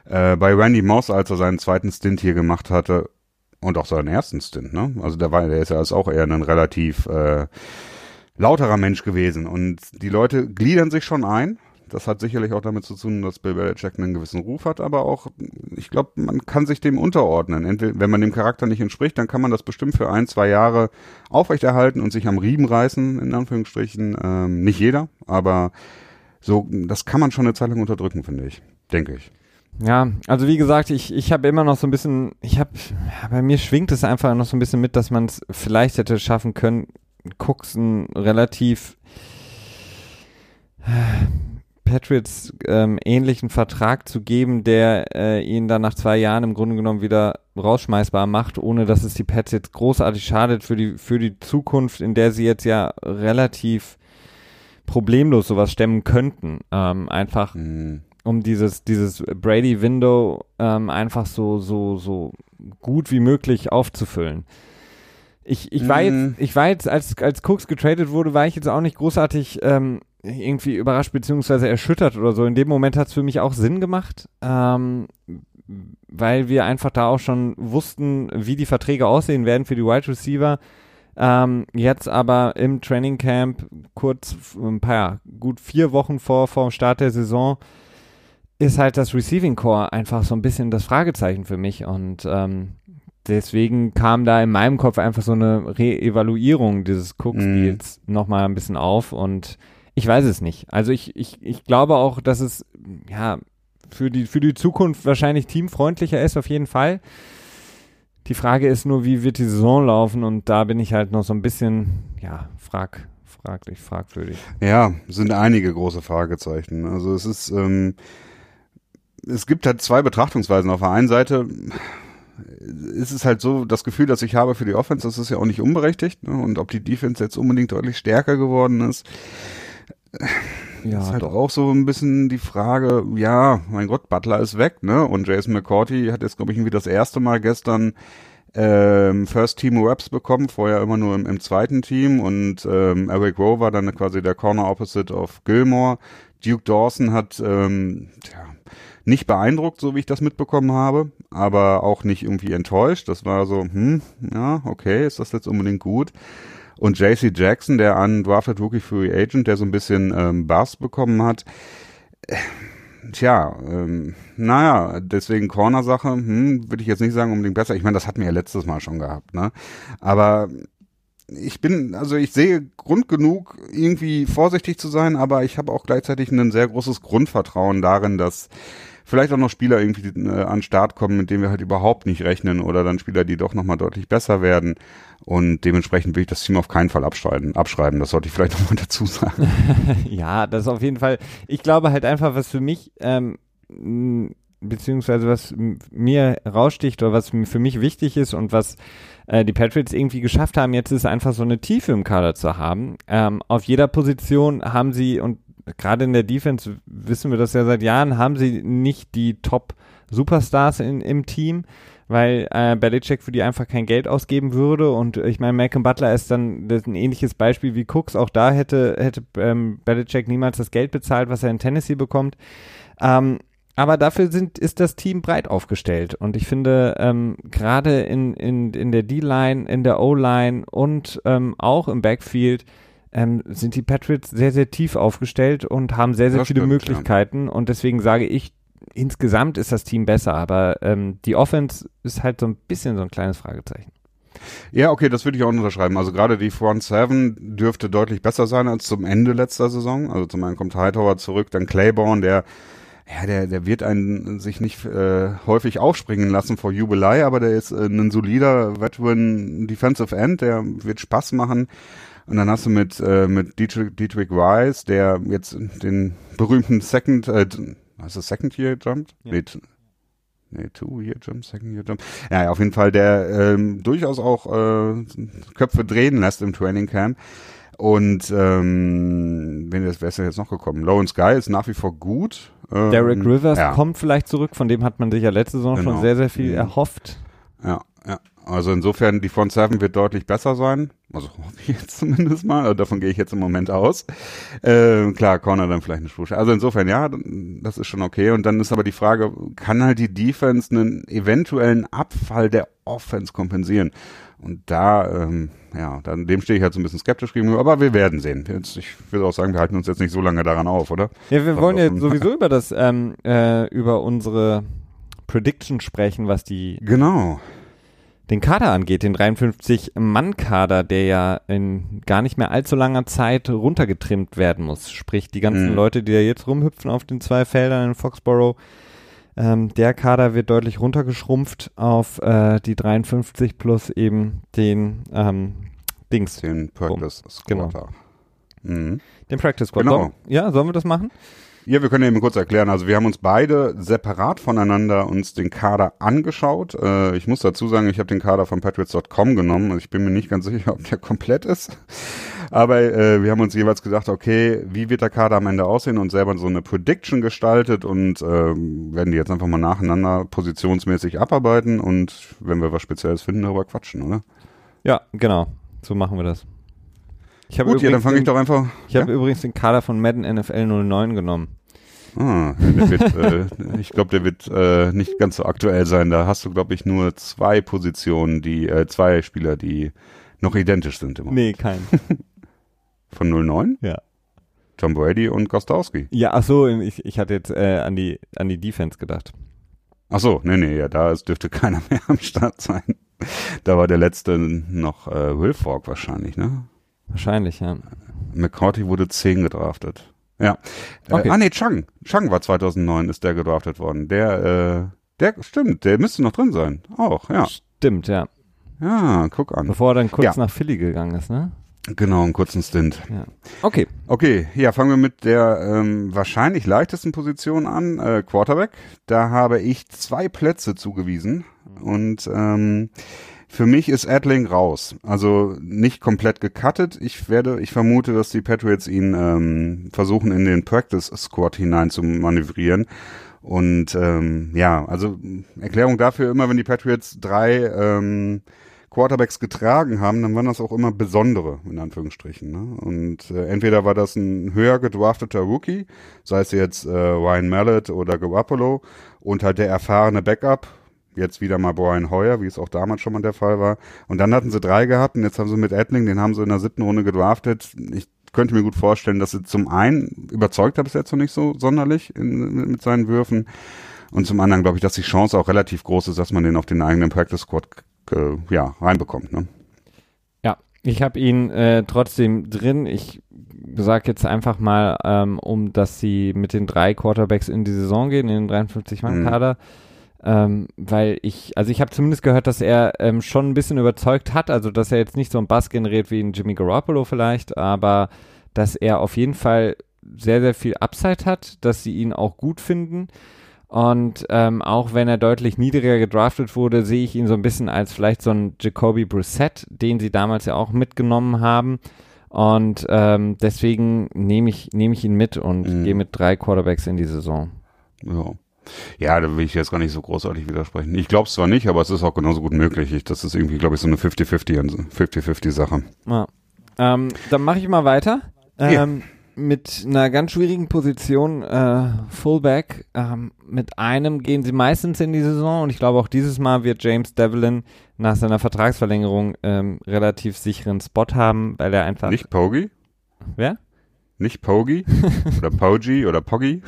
äh, bei Randy Moss, als er seinen zweiten Stint hier gemacht hatte, und auch seinen ersten Stint, ne? Also der war, der ist ja auch eher ein relativ äh, lauterer Mensch gewesen. Und die Leute gliedern sich schon ein. Das hat sicherlich auch damit zu tun, dass Bill Belichick einen gewissen Ruf hat, aber auch, ich glaube, man kann sich dem unterordnen. Entweder, wenn man dem Charakter nicht entspricht, dann kann man das bestimmt für ein, zwei Jahre aufrechterhalten und sich am Riemen reißen, in Anführungsstrichen. Ähm, nicht jeder, aber so, das kann man schon eine Zeit lang unterdrücken, finde ich. Denke ich. Ja, also wie gesagt, ich, ich habe immer noch so ein bisschen, ich habe, bei mir schwingt es einfach noch so ein bisschen mit, dass man es vielleicht hätte schaffen können, Cooks einen relativ äh, Patriots ähm, ähnlichen Vertrag zu geben, der äh, ihn dann nach zwei Jahren im Grunde genommen wieder rausschmeißbar macht, ohne dass es die Pets jetzt großartig schadet für die für die Zukunft, in der sie jetzt ja relativ problemlos sowas stemmen könnten. Ähm, einfach mhm. um dieses dieses Brady Window ähm, einfach so so so gut wie möglich aufzufüllen. Ich, ich war jetzt, mhm. ich war jetzt, als, als Cooks getradet wurde, war ich jetzt auch nicht großartig ähm, irgendwie überrascht beziehungsweise erschüttert oder so. In dem Moment hat es für mich auch Sinn gemacht, ähm, weil wir einfach da auch schon wussten, wie die Verträge aussehen werden für die Wide Receiver. Ähm, jetzt aber im Training Camp kurz ein paar, gut vier Wochen vor, vor dem Start der Saison ist halt das Receiving Core einfach so ein bisschen das Fragezeichen für mich und ähm, deswegen kam da in meinem Kopf einfach so eine Re-Evaluierung dieses Cook-Spiels mm. nochmal ein bisschen auf und ich weiß es nicht. Also ich, ich, ich glaube auch, dass es ja für die, für die Zukunft wahrscheinlich teamfreundlicher ist, auf jeden Fall. Die Frage ist nur, wie wird die Saison laufen und da bin ich halt noch so ein bisschen, ja, frag, fraglich, fragwürdig. Ja, sind einige große Fragezeichen. Also es ist, ähm, es gibt halt zwei Betrachtungsweisen. Auf der einen Seite ist es halt so, das Gefühl, das ich habe für die Offense, das ist ja auch nicht unberechtigt. Ne? Und ob die Defense jetzt unbedingt deutlich stärker geworden ist, ja, ist halt doch. auch so ein bisschen die Frage, ja, mein Gott, Butler ist weg, ne? Und Jason McCourty hat jetzt, glaube ich, irgendwie das erste Mal gestern ähm, First Team Raps bekommen, vorher immer nur im, im zweiten Team und ähm, Eric Rowe war dann quasi der Corner Opposite of Gilmore. Duke Dawson hat ähm, tja, nicht beeindruckt, so wie ich das mitbekommen habe, aber auch nicht irgendwie enttäuscht. Das war so, hm, ja, okay, ist das jetzt unbedingt gut? Und JC Jackson, der undrafted Rookie Free Agent, der so ein bisschen ähm, Bass bekommen hat, äh, tja, ähm, naja, deswegen Corner-Sache, hm, würde ich jetzt nicht sagen unbedingt besser. Ich meine, das hatten wir ja letztes Mal schon gehabt, ne? Aber ich bin, also ich sehe Grund genug, irgendwie vorsichtig zu sein, aber ich habe auch gleichzeitig ein sehr großes Grundvertrauen darin, dass vielleicht auch noch Spieler irgendwie äh, an Start kommen, mit denen wir halt überhaupt nicht rechnen oder dann Spieler, die doch nochmal deutlich besser werden. Und dementsprechend will ich das Team auf keinen Fall abschreiben. abschreiben. Das sollte ich vielleicht nochmal dazu sagen. ja, das auf jeden Fall. Ich glaube halt einfach, was für mich, ähm, beziehungsweise was mir raussticht oder was für mich wichtig ist und was äh, die Patriots irgendwie geschafft haben, jetzt ist einfach so eine Tiefe im Kader zu haben. Ähm, auf jeder Position haben sie, und gerade in der Defense wissen wir das ja seit Jahren, haben sie nicht die Top-Superstars im Team weil äh, Belichick für die einfach kein Geld ausgeben würde. Und ich meine, Malcolm Butler ist dann ein ähnliches Beispiel wie Cooks. Auch da hätte, hätte ähm, Belichick niemals das Geld bezahlt, was er in Tennessee bekommt. Ähm, aber dafür sind, ist das Team breit aufgestellt. Und ich finde, ähm, gerade in, in, in der D-Line, in der O-Line und ähm, auch im Backfield ähm, sind die Patriots sehr, sehr tief aufgestellt und haben sehr, sehr das viele stimmt, Möglichkeiten. Ja. Und deswegen sage ich, insgesamt ist das Team besser, aber ähm, die Offense ist halt so ein bisschen so ein kleines Fragezeichen. Ja, okay, das würde ich auch unterschreiben. Also gerade die Front Seven dürfte deutlich besser sein als zum Ende letzter Saison. Also zum einen kommt Hightower zurück, dann Claiborne, der ja, der, der wird einen sich nicht äh, häufig aufspringen lassen vor Jubelei, aber der ist äh, ein solider Veteran Defensive End, der wird Spaß machen. Und dann hast du mit, äh, mit Dietrich, Dietrich Rice, der jetzt den berühmten Second, äh, Hast du Second Year Jump? Ja. Nee, nee, Two Year Jump, Second Year Jump. Ja, auf jeden Fall, der ähm, durchaus auch äh, Köpfe drehen lässt im Training Camp. Und ähm, wenn das, wer ist denn jetzt noch gekommen? Low and Sky ist nach wie vor gut. Ähm, Derek Rivers ja. kommt vielleicht zurück, von dem hat man sich ja letzte Saison genau. schon sehr, sehr viel mhm. erhofft. Ja, ja. Also insofern, die Front Seven wird deutlich besser sein. Also hoffe ich jetzt zumindest mal. Also davon gehe ich jetzt im Moment aus. Äh, klar, Corner dann vielleicht eine Spur. Also insofern, ja, das ist schon okay. Und dann ist aber die Frage, kann halt die Defense einen eventuellen Abfall der Offense kompensieren? Und da, ähm, ja, dann, dem stehe ich halt so ein bisschen skeptisch gegenüber, aber wir werden sehen. Jetzt, ich würde auch sagen, wir halten uns jetzt nicht so lange daran auf, oder? Ja, wir wollen jetzt sowieso über das, ähm, äh, über unsere Prediction sprechen, was die genau den Kader angeht, den 53-Mann-Kader, der ja in gar nicht mehr allzu langer Zeit runtergetrimmt werden muss. Sprich, die ganzen mhm. Leute, die da jetzt rumhüpfen auf den zwei Feldern in Foxborough, ähm, der Kader wird deutlich runtergeschrumpft auf äh, die 53 plus eben den ähm, Dings. Den Practice Squad. Genau. Mhm. Den Practice Squad. Genau. ja, sollen wir das machen? Ja, wir können eben kurz erklären. Also wir haben uns beide separat voneinander uns den Kader angeschaut. Äh, ich muss dazu sagen, ich habe den Kader von Patriots.com genommen. Also ich bin mir nicht ganz sicher, ob der komplett ist. Aber äh, wir haben uns jeweils gedacht, okay, wie wird der Kader am Ende aussehen und selber so eine Prediction gestaltet und äh, werden die jetzt einfach mal nacheinander positionsmäßig abarbeiten und wenn wir was Spezielles finden, darüber quatschen, oder? Ja, genau. So machen wir das. Ich Gut, ja, dann fange ich doch einfach. Ich ja? habe übrigens den Kader von Madden NFL 09 genommen. Ah, wird, äh, ich glaube, der wird äh, nicht ganz so aktuell sein. Da hast du, glaube ich, nur zwei Positionen, die, äh, zwei Spieler, die noch identisch sind im Moment. Nee, kein. Von 09? Ja. Tom Brady und Gostowski. Ja, ach so, ich, ich hatte jetzt äh, an, die, an die Defense gedacht. Ach so, nee, nee, ja, da ist, dürfte keiner mehr am Start sein. Da war der letzte noch äh, Wilfork wahrscheinlich, ne? Wahrscheinlich, ja. McCarthy wurde 10 gedraftet. Ja. Äh, okay. Äh, ah, nee, Chang. Chang war 2009, ist der gedraftet worden. Der, äh, der, stimmt, der müsste noch drin sein. Auch, ja. Stimmt, ja. Ja, guck an. Bevor er dann kurz ja. nach Philly gegangen ist, ne? Genau, einen kurzen Stint. Ja. Okay. Okay, ja, fangen wir mit der ähm, wahrscheinlich leichtesten Position an, äh, Quarterback. Da habe ich zwei Plätze zugewiesen und ähm, für mich ist Adling raus. Also nicht komplett gecuttet. Ich werde, ich vermute, dass die Patriots ihn ähm, versuchen in den Practice Squad hinein zu manövrieren. Und ähm, ja, also Erklärung dafür immer, wenn die Patriots drei ähm, Quarterbacks getragen haben, dann waren das auch immer besondere, in Anführungsstrichen. Ne? Und äh, entweder war das ein höher gedrafteter Rookie, sei es jetzt äh, Ryan Mallet oder Garoppolo, und halt der erfahrene Backup, jetzt wieder mal Brian Hoyer, wie es auch damals schon mal der Fall war. Und dann hatten sie drei gehabt und jetzt haben sie mit Edling, den haben sie in der siebten Runde gedraftet. Ich könnte mir gut vorstellen, dass sie zum einen überzeugt hat bis jetzt noch nicht so sonderlich in, mit seinen Würfen. Und zum anderen glaube ich, dass die Chance auch relativ groß ist, dass man den auf den eigenen Practice Squad äh, ja, reinbekommt. Ne? Ja, ich habe ihn äh, trotzdem drin. Ich sage jetzt einfach mal, ähm, um dass sie mit den drei Quarterbacks in die Saison gehen, in den 53-Mann-Kader. Mhm. Ähm, weil ich, also ich habe zumindest gehört, dass er ähm, schon ein bisschen überzeugt hat, also dass er jetzt nicht so ein Bass generiert wie ein Jimmy Garoppolo vielleicht, aber dass er auf jeden Fall sehr, sehr viel Upside hat, dass sie ihn auch gut finden. Und ähm, auch wenn er deutlich niedriger gedraftet wurde, sehe ich ihn so ein bisschen als vielleicht so ein Jacoby Brissett, den sie damals ja auch mitgenommen haben. Und ähm, deswegen nehme ich, nehme ich ihn mit und mhm. gehe mit drei Quarterbacks in die Saison. Ja. Ja, da will ich jetzt gar nicht so großartig widersprechen. Ich glaube es zwar nicht, aber es ist auch genauso gut möglich. Ich, das ist irgendwie, glaube ich, so eine 50-50 50-50 Sache. Ja. Ähm, dann mache ich mal weiter. Ähm, ja mit einer ganz schwierigen Position, äh, Fullback. Ähm, mit einem gehen sie meistens in die Saison und ich glaube auch dieses Mal wird James Devlin nach seiner Vertragsverlängerung ähm, relativ sicheren Spot haben, weil er einfach. Nicht Pogi? Wer? Nicht Pogi? oder Pogi oder Poggi?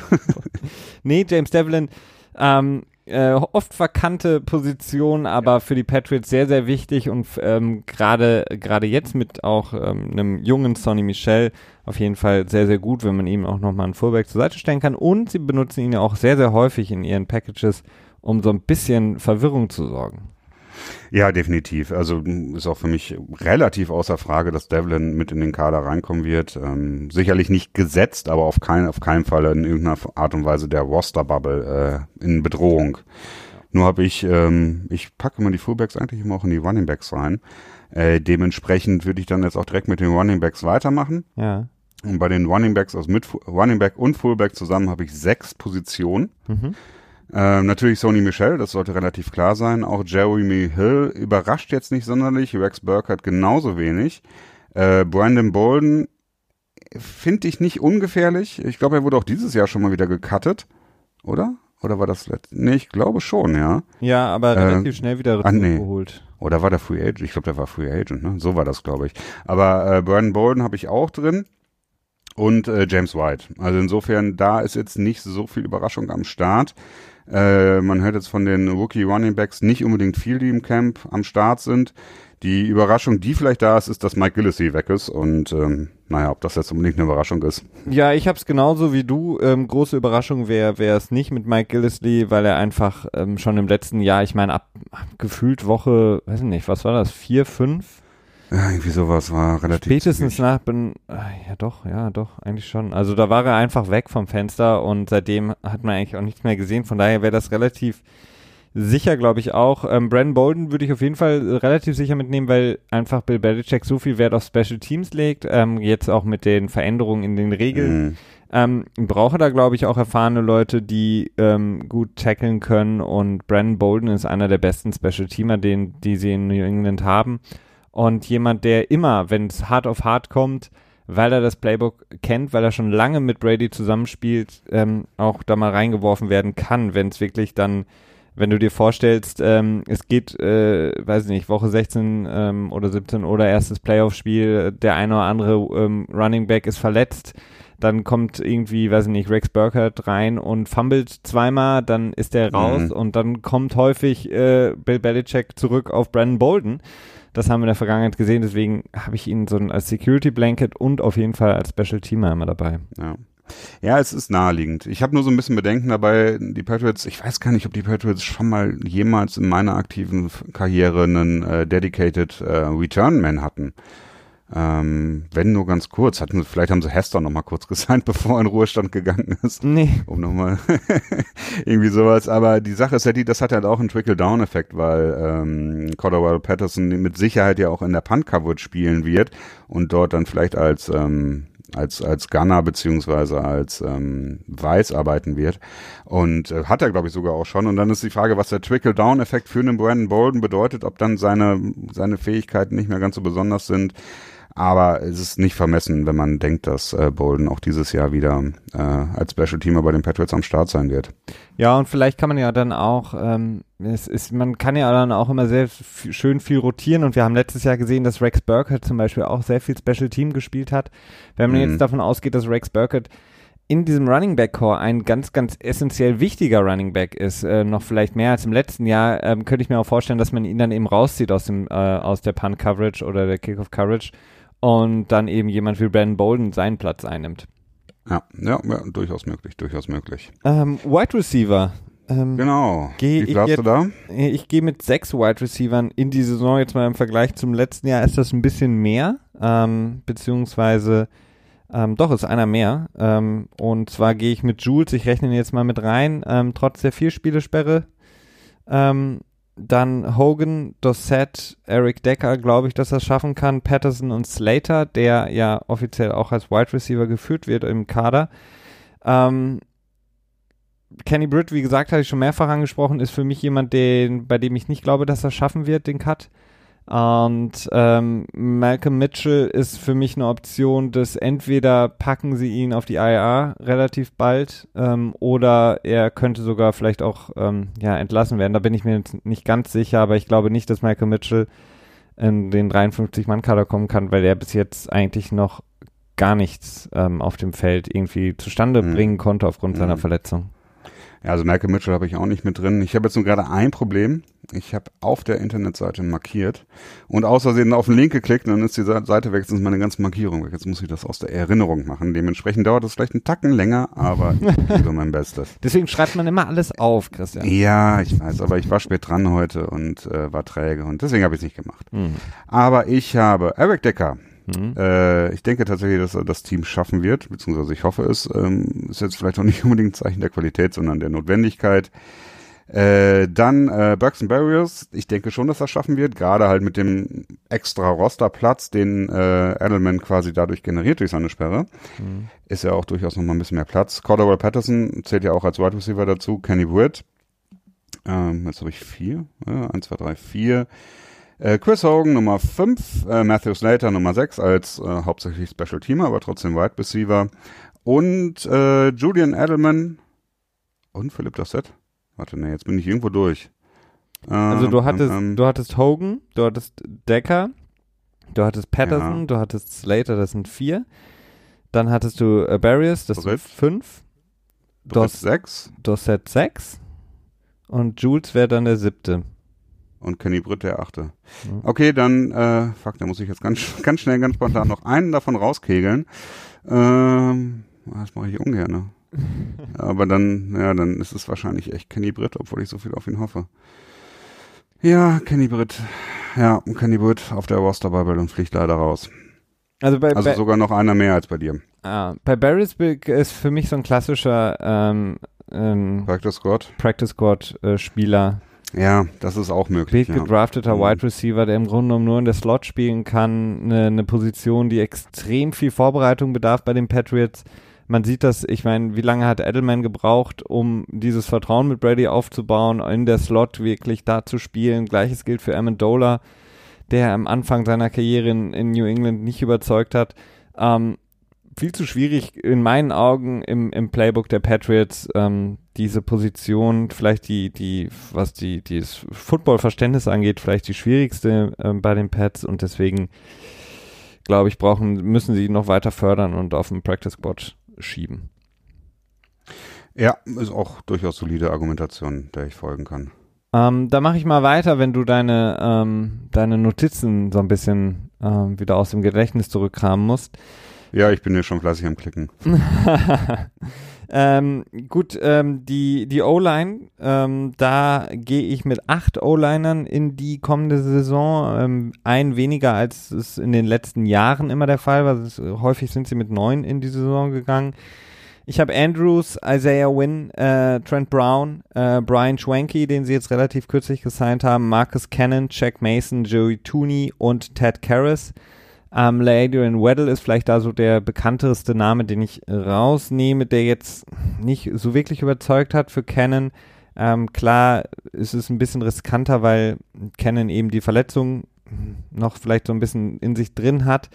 nee, James Devlin ähm, äh, oft verkannte Position, aber ja. für die Patriots sehr, sehr wichtig und ähm, gerade gerade jetzt mit auch ähm, einem jungen Sonny Michel auf jeden Fall sehr, sehr gut, wenn man ihm auch nochmal einen Fullback zur Seite stellen kann. Und sie benutzen ihn ja auch sehr, sehr häufig in ihren Packages, um so ein bisschen Verwirrung zu sorgen. Ja, definitiv. Also ist auch für mich relativ außer Frage, dass Devlin mit in den Kader reinkommen wird. Ähm, sicherlich nicht gesetzt, aber auf, kein, auf keinen Fall in irgendeiner Art und Weise der Roster-Bubble äh, in Bedrohung. Nur habe ich, ähm, ich packe immer die Fullbacks eigentlich immer auch in die Runningbacks rein. Äh, dementsprechend würde ich dann jetzt auch direkt mit den Runningbacks weitermachen. Ja. Und bei den Runningbacks, also mit Runningback und Fullback zusammen, habe ich sechs Positionen. Mhm. Ähm, natürlich Sony Michel, das sollte relativ klar sein. Auch Jeremy Hill überrascht jetzt nicht sonderlich. Rex Burkhardt genauso wenig. Äh, Brandon Bolden finde ich nicht ungefährlich. Ich glaube, er wurde auch dieses Jahr schon mal wieder gecuttet. Oder? Oder war das letzte? Nee, ich glaube schon, ja. Ja, aber relativ äh, schnell wieder. Ah, nee. Oder war der Free Agent? Ich glaube, der war Free Agent, ne? So war das, glaube ich. Aber äh, Brandon Bolden habe ich auch drin und äh, James White. Also insofern, da ist jetzt nicht so viel Überraschung am Start. Äh, man hört jetzt von den Rookie Running Backs nicht unbedingt viel, die im Camp am Start sind. Die Überraschung, die vielleicht da ist, ist, dass Mike Gillespie weg ist und ähm, naja, ob das jetzt unbedingt eine Überraschung ist. Ja, ich habe es genauso wie du. Ähm, große Überraschung wäre es nicht mit Mike Gillespie, weil er einfach ähm, schon im letzten Jahr, ich meine, ab, ab gefühlt Woche, weiß ich nicht, was war das, vier, fünf, ja, irgendwie sowas war relativ. Spätestens nach, bin, äh, ja doch, ja doch, eigentlich schon. Also da war er einfach weg vom Fenster und seitdem hat man eigentlich auch nichts mehr gesehen. Von daher wäre das relativ sicher, glaube ich auch. Ähm, Brandon Bolden würde ich auf jeden Fall relativ sicher mitnehmen, weil einfach Bill Belichick so viel Wert auf Special Teams legt. Ähm, jetzt auch mit den Veränderungen in den Regeln. Mhm. Ähm, brauche da, glaube ich, auch erfahrene Leute, die ähm, gut tackeln können und Brandon Bolden ist einer der besten Special Teamer, den, die sie in New England haben und jemand, der immer, wenn es hart auf hart kommt, weil er das Playbook kennt, weil er schon lange mit Brady zusammenspielt, ähm, auch da mal reingeworfen werden kann, wenn es wirklich dann, wenn du dir vorstellst, ähm, es geht, äh, weiß ich nicht, Woche 16 ähm, oder 17 oder erstes Playoff-Spiel, der eine oder andere ähm, Running Back ist verletzt, dann kommt irgendwie, weiß ich nicht, Rex Burkhardt rein und fummelt zweimal, dann ist der raus mhm. und dann kommt häufig äh, Bill Belichick zurück auf Brandon Bolden das haben wir in der Vergangenheit gesehen, deswegen habe ich ihn so als Security Blanket und auf jeden Fall als Special Teamer immer dabei. Ja. Ja, es ist naheliegend. Ich habe nur so ein bisschen Bedenken dabei, die Patriots, ich weiß gar nicht, ob die Patriots schon mal jemals in meiner aktiven Karriere einen äh, Dedicated äh, Return Man hatten. Ähm, wenn nur ganz kurz. Hatten, vielleicht haben sie Hester noch mal kurz gesigned, bevor er in Ruhestand gegangen ist. Nee. Um nochmal irgendwie sowas. Aber die Sache ist ja die, das hat halt auch einen Trickle-Down-Effekt, weil ähm, Cordell Patterson mit Sicherheit ja auch in der Punt-Coverage spielen wird und dort dann vielleicht als ähm, als als Gunner beziehungsweise als ähm, Weiß arbeiten wird und äh, hat er glaube ich sogar auch schon und dann ist die Frage, was der Trickle Down Effekt für einen Brandon Bolden bedeutet, ob dann seine seine Fähigkeiten nicht mehr ganz so besonders sind. Aber es ist nicht vermessen, wenn man denkt, dass äh, Bolden auch dieses Jahr wieder äh, als Special Teamer bei den Patriots am Start sein wird. Ja, und vielleicht kann man ja dann auch, ähm, es ist, man kann ja dann auch immer sehr schön viel rotieren und wir haben letztes Jahr gesehen, dass Rex Burkett zum Beispiel auch sehr viel Special Team gespielt hat. Wenn man mhm. jetzt davon ausgeht, dass Rex Burkett in diesem Running Back Core ein ganz, ganz essentiell wichtiger Running Back ist, äh, noch vielleicht mehr als im letzten Jahr, ähm, könnte ich mir auch vorstellen, dass man ihn dann eben rauszieht aus dem, äh, aus der Punt Coverage oder der Kickoff Coverage und dann eben jemand wie Brandon Bolden seinen Platz einnimmt. Ja, ja, ja durchaus möglich, durchaus möglich. Ähm, Wide Receiver. Ähm, genau. Wie viel hast du da? Ich gehe mit sechs Wide Receivern in die Saison. Jetzt mal im Vergleich zum letzten Jahr ist das ein bisschen mehr, ähm, beziehungsweise ähm, doch ist einer mehr. Ähm, und zwar gehe ich mit Jules, ich rechne ihn jetzt mal mit rein, ähm, trotz der Vier-Spiele-Sperre. Ähm, dann Hogan, Dossett, Eric Decker, glaube ich, dass er schaffen kann. Patterson und Slater, der ja offiziell auch als Wide Receiver geführt wird im Kader. Ähm, Kenny Britt, wie gesagt, hatte ich schon mehrfach angesprochen, ist für mich jemand, den, bei dem ich nicht glaube, dass er schaffen wird, den Cut. Und ähm, Malcolm Mitchell ist für mich eine Option, dass entweder packen sie ihn auf die IA relativ bald ähm, oder er könnte sogar vielleicht auch ähm, ja, entlassen werden. Da bin ich mir jetzt nicht ganz sicher, aber ich glaube nicht, dass Malcolm Mitchell in den 53-Mann-Kader kommen kann, weil er bis jetzt eigentlich noch gar nichts ähm, auf dem Feld irgendwie zustande mhm. bringen konnte aufgrund mhm. seiner Verletzung. Ja, also Michael Mitchell habe ich auch nicht mit drin. Ich habe jetzt nur gerade ein Problem. Ich habe auf der Internetseite markiert und aus Versehen auf den Link geklickt und dann ist die Seite weg, jetzt ist meine ganze Markierung weg. Jetzt muss ich das aus der Erinnerung machen. Dementsprechend dauert das vielleicht einen Tacken länger, aber ich gebe mein Bestes. Deswegen schreibt man immer alles auf, Christian. Ja, ich weiß, aber ich war spät dran heute und äh, war träge und deswegen habe ich es nicht gemacht. Mhm. Aber ich habe Eric Decker, Mhm. Äh, ich denke tatsächlich, dass er das Team schaffen wird, beziehungsweise ich hoffe es. Ähm, ist jetzt vielleicht auch nicht unbedingt ein Zeichen der Qualität, sondern der Notwendigkeit. Äh, dann äh, and Barriers. Ich denke schon, dass er schaffen wird, gerade halt mit dem extra Rosterplatz, den äh, Edelman quasi dadurch generiert durch seine Sperre. Mhm. Ist ja auch durchaus nochmal ein bisschen mehr Platz. Cordell Patterson zählt ja auch als Wide Receiver dazu. Kenny Witt. Ähm, jetzt habe ich vier. Ja, eins, zwei, drei, vier. Äh, Chris Hogan Nummer 5, äh, Matthew Slater Nummer 6 als äh, hauptsächlich Special Teamer, aber trotzdem Wide Receiver. Und äh, Julian Edelman und Philipp Dossett. Warte, ne, jetzt bin ich irgendwo durch. also du ähm, hattest, ähm, ähm, du hattest Hogan, du hattest Decker, du hattest Patterson, ja. du hattest Slater, das sind vier. Dann hattest du äh, Barriers, das Britt. sind fünf. Dos, sechs. Dossett sechs. Und Jules wäre dann der siebte und Kenny Britt der achte. Mhm. Okay, dann, äh, fuck, da muss ich jetzt ganz, ganz schnell, ganz spontan noch einen davon rauskegeln. Ähm, das mache ich ungern. Ne? Aber dann, ja, dann ist es wahrscheinlich echt Kenny Britt, obwohl ich so viel auf ihn hoffe. Ja, Kenny Britt. Ja, Kenny Britt auf der Roster-Bubble und fliegt leider raus. Also, bei, also sogar noch einer mehr als bei dir. Ah, bei Barris ist für mich so ein klassischer ähm, ähm, Practice Squad, Practice Squad äh, Spieler, ja, das ist auch möglich. Big ja. gedrafteter mhm. Wide Receiver, der im Grunde genommen nur in der Slot spielen kann. Eine, eine Position, die extrem viel Vorbereitung bedarf bei den Patriots. Man sieht das, ich meine, wie lange hat Edelman gebraucht, um dieses Vertrauen mit Brady aufzubauen, in der Slot wirklich da zu spielen. Gleiches gilt für Amendola, der am Anfang seiner Karriere in, in New England nicht überzeugt hat. Ähm, viel zu schwierig in meinen Augen im, im Playbook der Patriots, ähm, diese Position, vielleicht die, die, was die, dieses Football-Verständnis angeht, vielleicht die schwierigste äh, bei den Pets und deswegen glaube ich, brauchen, müssen sie noch weiter fördern und auf den Practice Squad schieben. Ja, ist auch durchaus solide Argumentation, der ich folgen kann. Ähm, da mache ich mal weiter, wenn du deine, ähm, deine Notizen so ein bisschen ähm, wieder aus dem Gedächtnis zurückkramen musst. Ja, ich bin hier schon fleißig am Klicken. ähm, gut, ähm, die, die O-Line, ähm, da gehe ich mit acht O-Linern in die kommende Saison. Ähm, ein weniger, als es in den letzten Jahren immer der Fall war. Es, häufig sind sie mit neun in die Saison gegangen. Ich habe Andrews, Isaiah Wynn, äh, Trent Brown, äh, Brian Schwanky, den sie jetzt relativ kürzlich gesigned haben, Marcus Cannon, Jack Mason, Joey Tooney und Ted Karras. Ähm, Adrian Weddle ist vielleicht da so der bekannterste Name, den ich rausnehme, der jetzt nicht so wirklich überzeugt hat für Cannon. Ähm, klar ist es ein bisschen riskanter, weil Cannon eben die Verletzung noch vielleicht so ein bisschen in sich drin hat.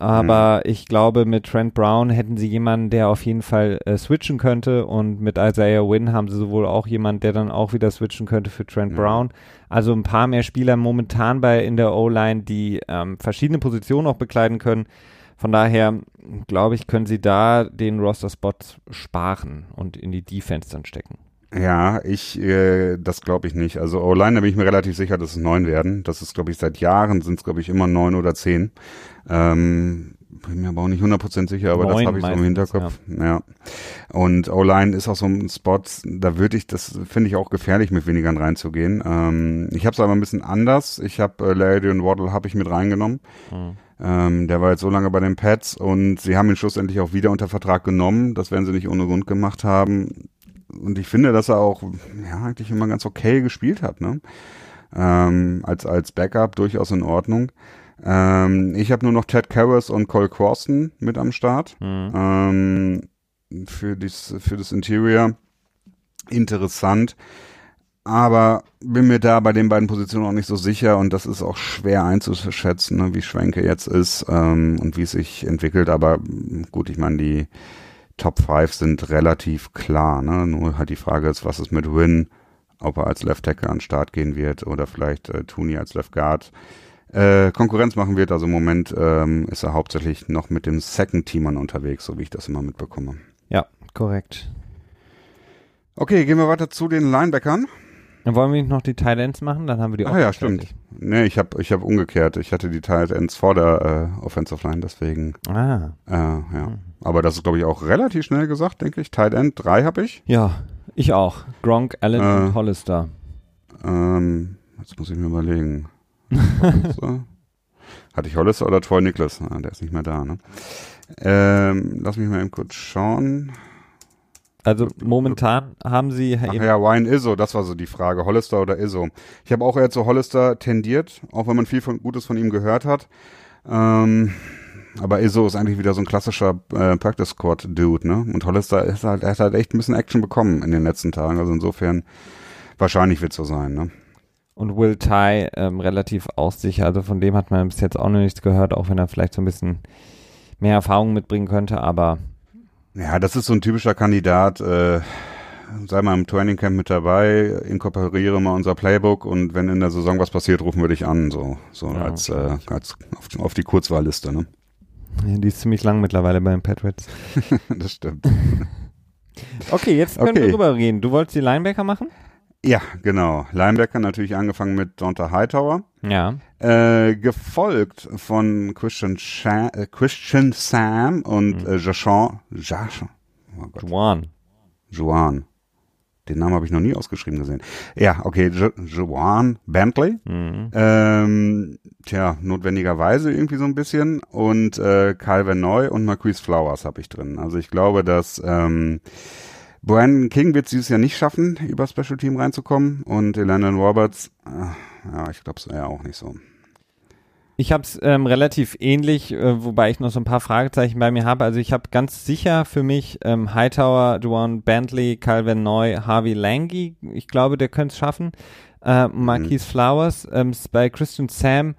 Aber mhm. ich glaube, mit Trent Brown hätten sie jemanden, der auf jeden Fall äh, switchen könnte. Und mit Isaiah Wynn haben sie sowohl auch jemanden, der dann auch wieder switchen könnte für Trent mhm. Brown. Also ein paar mehr Spieler momentan bei in der O-Line, die ähm, verschiedene Positionen auch bekleiden können. Von daher glaube ich, können sie da den Roster-Spot sparen und in die Defense dann stecken. Ja, ich, äh, das glaube ich nicht. Also O-Line, da bin ich mir relativ sicher, dass es neun werden. Das ist, glaube ich, seit Jahren sind es, glaube ich, immer neun oder zehn. Ähm, bin mir aber auch nicht 100% sicher, aber Neun das habe ich so im Hinterkopf. Ja. ja. Und O-Line ist auch so ein Spot, da würde ich, das finde ich auch gefährlich, mit wenigern reinzugehen. Ähm, ich habe es aber ein bisschen anders. Ich habe äh, Larry und Waddle habe ich mit reingenommen. Mhm. Ähm, der war jetzt so lange bei den Pets und sie haben ihn schlussendlich auch wieder unter Vertrag genommen. Das werden sie nicht ohne Grund gemacht haben. Und ich finde, dass er auch ja eigentlich immer ganz okay gespielt hat, ne? Ähm, als als Backup durchaus in Ordnung. Ähm, ich habe nur noch Ted Karras und Cole Croston mit am Start. Mhm. Ähm, für, dies, für das Interior. Interessant. Aber bin mir da bei den beiden Positionen auch nicht so sicher und das ist auch schwer einzuschätzen, ne, wie Schwenke jetzt ist ähm, und wie es sich entwickelt. Aber gut, ich meine, die Top 5 sind relativ klar. Ne? Nur halt die Frage ist, was ist mit Win, ob er als Left Tackle an den Start gehen wird oder vielleicht äh, Tooney als Left Guard äh, Konkurrenz machen wird. Also im Moment ähm, ist er hauptsächlich noch mit dem Second Teamern unterwegs, so wie ich das immer mitbekomme. Ja, korrekt. Okay, gehen wir weiter zu den Linebackern. Dann wollen wir noch die Tight Ends machen, dann haben wir die. Ah ja, stimmt. Nee, ich habe ich hab umgekehrt. Ich hatte die Tight Ends vor der äh, Offensive Line, deswegen. Ah. Äh, ja. Aber das ist, glaube ich, auch relativ schnell gesagt, denke ich. Tight End 3 habe ich. Ja, ich auch. Gronk, Allen äh, und Hollister. Ähm, jetzt muss ich mir überlegen. Hatte ich Hollister oder Troy Nicholas? Ah, der ist nicht mehr da, ne? Ähm, lass mich mal eben kurz schauen. Also momentan haben sie Ach ja, Wine Iso, das war so die Frage, Hollister oder Iso. Ich habe auch eher zu Hollister tendiert, auch wenn man viel von Gutes von ihm gehört hat. Ähm, aber Iso ist eigentlich wieder so ein klassischer äh, Practice Squad Dude, ne? Und Hollister ist halt, er hat halt echt ein bisschen Action bekommen in den letzten Tagen. Also insofern wahrscheinlich wird es so sein, ne? und Will Ty ähm, relativ aussicher. Also von dem hat man bis jetzt auch noch nichts gehört, auch wenn er vielleicht so ein bisschen mehr Erfahrung mitbringen könnte, aber. Ja, das ist so ein typischer Kandidat. Äh, sei mal im Training Camp mit dabei, inkorporiere mal unser Playbook und wenn in der Saison was passiert, rufen wir dich an, so, so ja, als, äh, als auf, auf, die Kurzwahlliste, ne? Ja, die ist ziemlich lang mittlerweile bei den Patriots. das stimmt. okay, jetzt können okay. wir drüber reden. Du wolltest die Linebacker machen? Ja, genau. Linebacker natürlich angefangen mit Donta Hightower. Ja. Äh, gefolgt von Christian, Sha äh, Christian Sam und mhm. äh. Jachan. Oh Juan. Juan. Den Namen habe ich noch nie ausgeschrieben gesehen. Ja, okay, Juan Bentley. Mhm. Ähm, tja, notwendigerweise irgendwie so ein bisschen. Und äh, Calvin Neu und Marquise Flowers habe ich drin. Also ich glaube, dass ähm, Brandon King wird es dieses Jahr nicht schaffen, über Special Team reinzukommen. Und Landon Roberts, äh, ja, ich glaube es ja auch nicht so. Ich habe es ähm, relativ ähnlich, äh, wobei ich noch so ein paar Fragezeichen bei mir habe. Also ich habe ganz sicher für mich ähm, Hightower, Duane Bentley, Calvin Neu, Harvey Lange. Ich glaube, der könnte es schaffen. Äh, Marquise mhm. Flowers. Ähm, bei Christian Sam.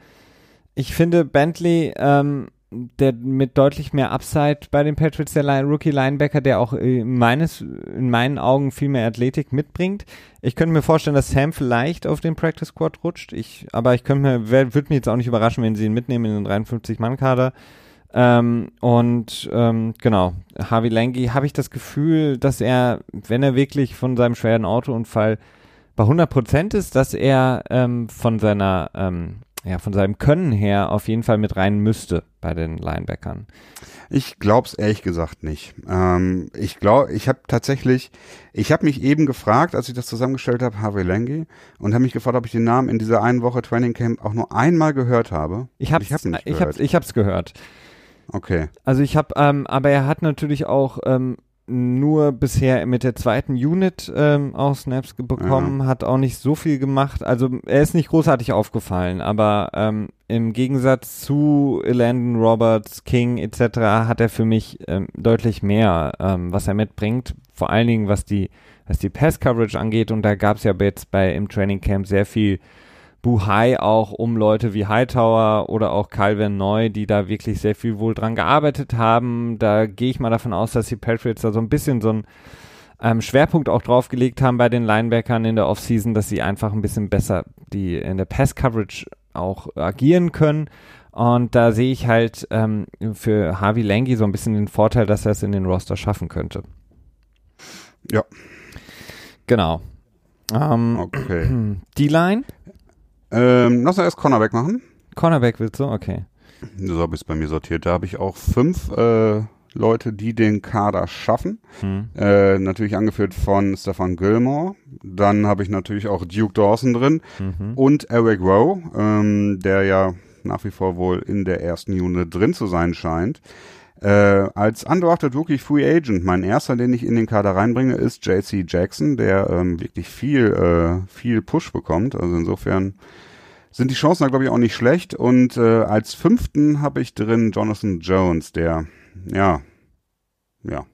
Ich finde Bentley ähm, der mit deutlich mehr Upside bei den Patriots, der Line, Rookie Linebacker, der auch äh, meines, in meinen Augen viel mehr Athletik mitbringt. Ich könnte mir vorstellen, dass Sam vielleicht auf den Practice Squad rutscht. Ich, aber ich könnte mir, würde mich jetzt auch nicht überraschen, wenn sie ihn mitnehmen in den 53-Mann-Kader. Ähm, und ähm, genau, Harvey Lange habe ich das Gefühl, dass er, wenn er wirklich von seinem schweren Autounfall bei 100 Prozent ist, dass er ähm, von seiner ähm, ja, von seinem Können her auf jeden Fall mit rein müsste bei den Linebackern. Ich glaub's ehrlich gesagt nicht. Ähm, ich glaube, ich habe tatsächlich, ich habe mich eben gefragt, als ich das zusammengestellt habe, Harvey Lange, und habe mich gefragt, ob ich den Namen in dieser einen Woche Training Camp auch nur einmal gehört habe. Ich habe ich hab nicht ich gehört. hab's, ich hab's gehört. Okay. Also ich habe, ähm, aber er hat natürlich auch ähm, nur bisher mit der zweiten Unit ähm, auch Snaps bekommen, hat auch nicht so viel gemacht. Also er ist nicht großartig aufgefallen, aber ähm, im Gegensatz zu Landon Roberts, King etc. hat er für mich ähm, deutlich mehr, ähm, was er mitbringt. Vor allen Dingen was die was die Pass Coverage angeht und da gab es ja jetzt bei im Training Camp sehr viel Buhai auch um Leute wie Hightower oder auch Calvin Neu, die da wirklich sehr viel wohl dran gearbeitet haben. Da gehe ich mal davon aus, dass die Patriots da so ein bisschen so einen ähm, Schwerpunkt auch drauf gelegt haben bei den Linebackern in der Offseason, dass sie einfach ein bisschen besser die in der Pass-Coverage auch agieren können. Und da sehe ich halt ähm, für Harvey Lange so ein bisschen den Vorteil, dass er es in den Roster schaffen könnte. Ja. Genau. Ähm, Okay. Die Line? Ähm, lass uns erst Cornerback machen. Cornerback willst du? Okay. So habe ich es bei mir sortiert. Da habe ich auch fünf äh, Leute, die den Kader schaffen. Hm. Äh, natürlich angeführt von Stefan Gilmore. Dann habe ich natürlich auch Duke Dawson drin Mhm. und Eric Rowe, ähm, der ja nach wie vor wohl in der ersten Unit drin zu sein scheint. Äh, als undrafted Rookie Free Agent, mein erster, den ich in den Kader reinbringe, ist JC Jackson, der ähm, wirklich viel, äh, viel Push bekommt. Also insofern sind die Chancen da, glaube ich, auch nicht schlecht. Und äh, als fünften habe ich drin Jonathan Jones, der, ja, ja.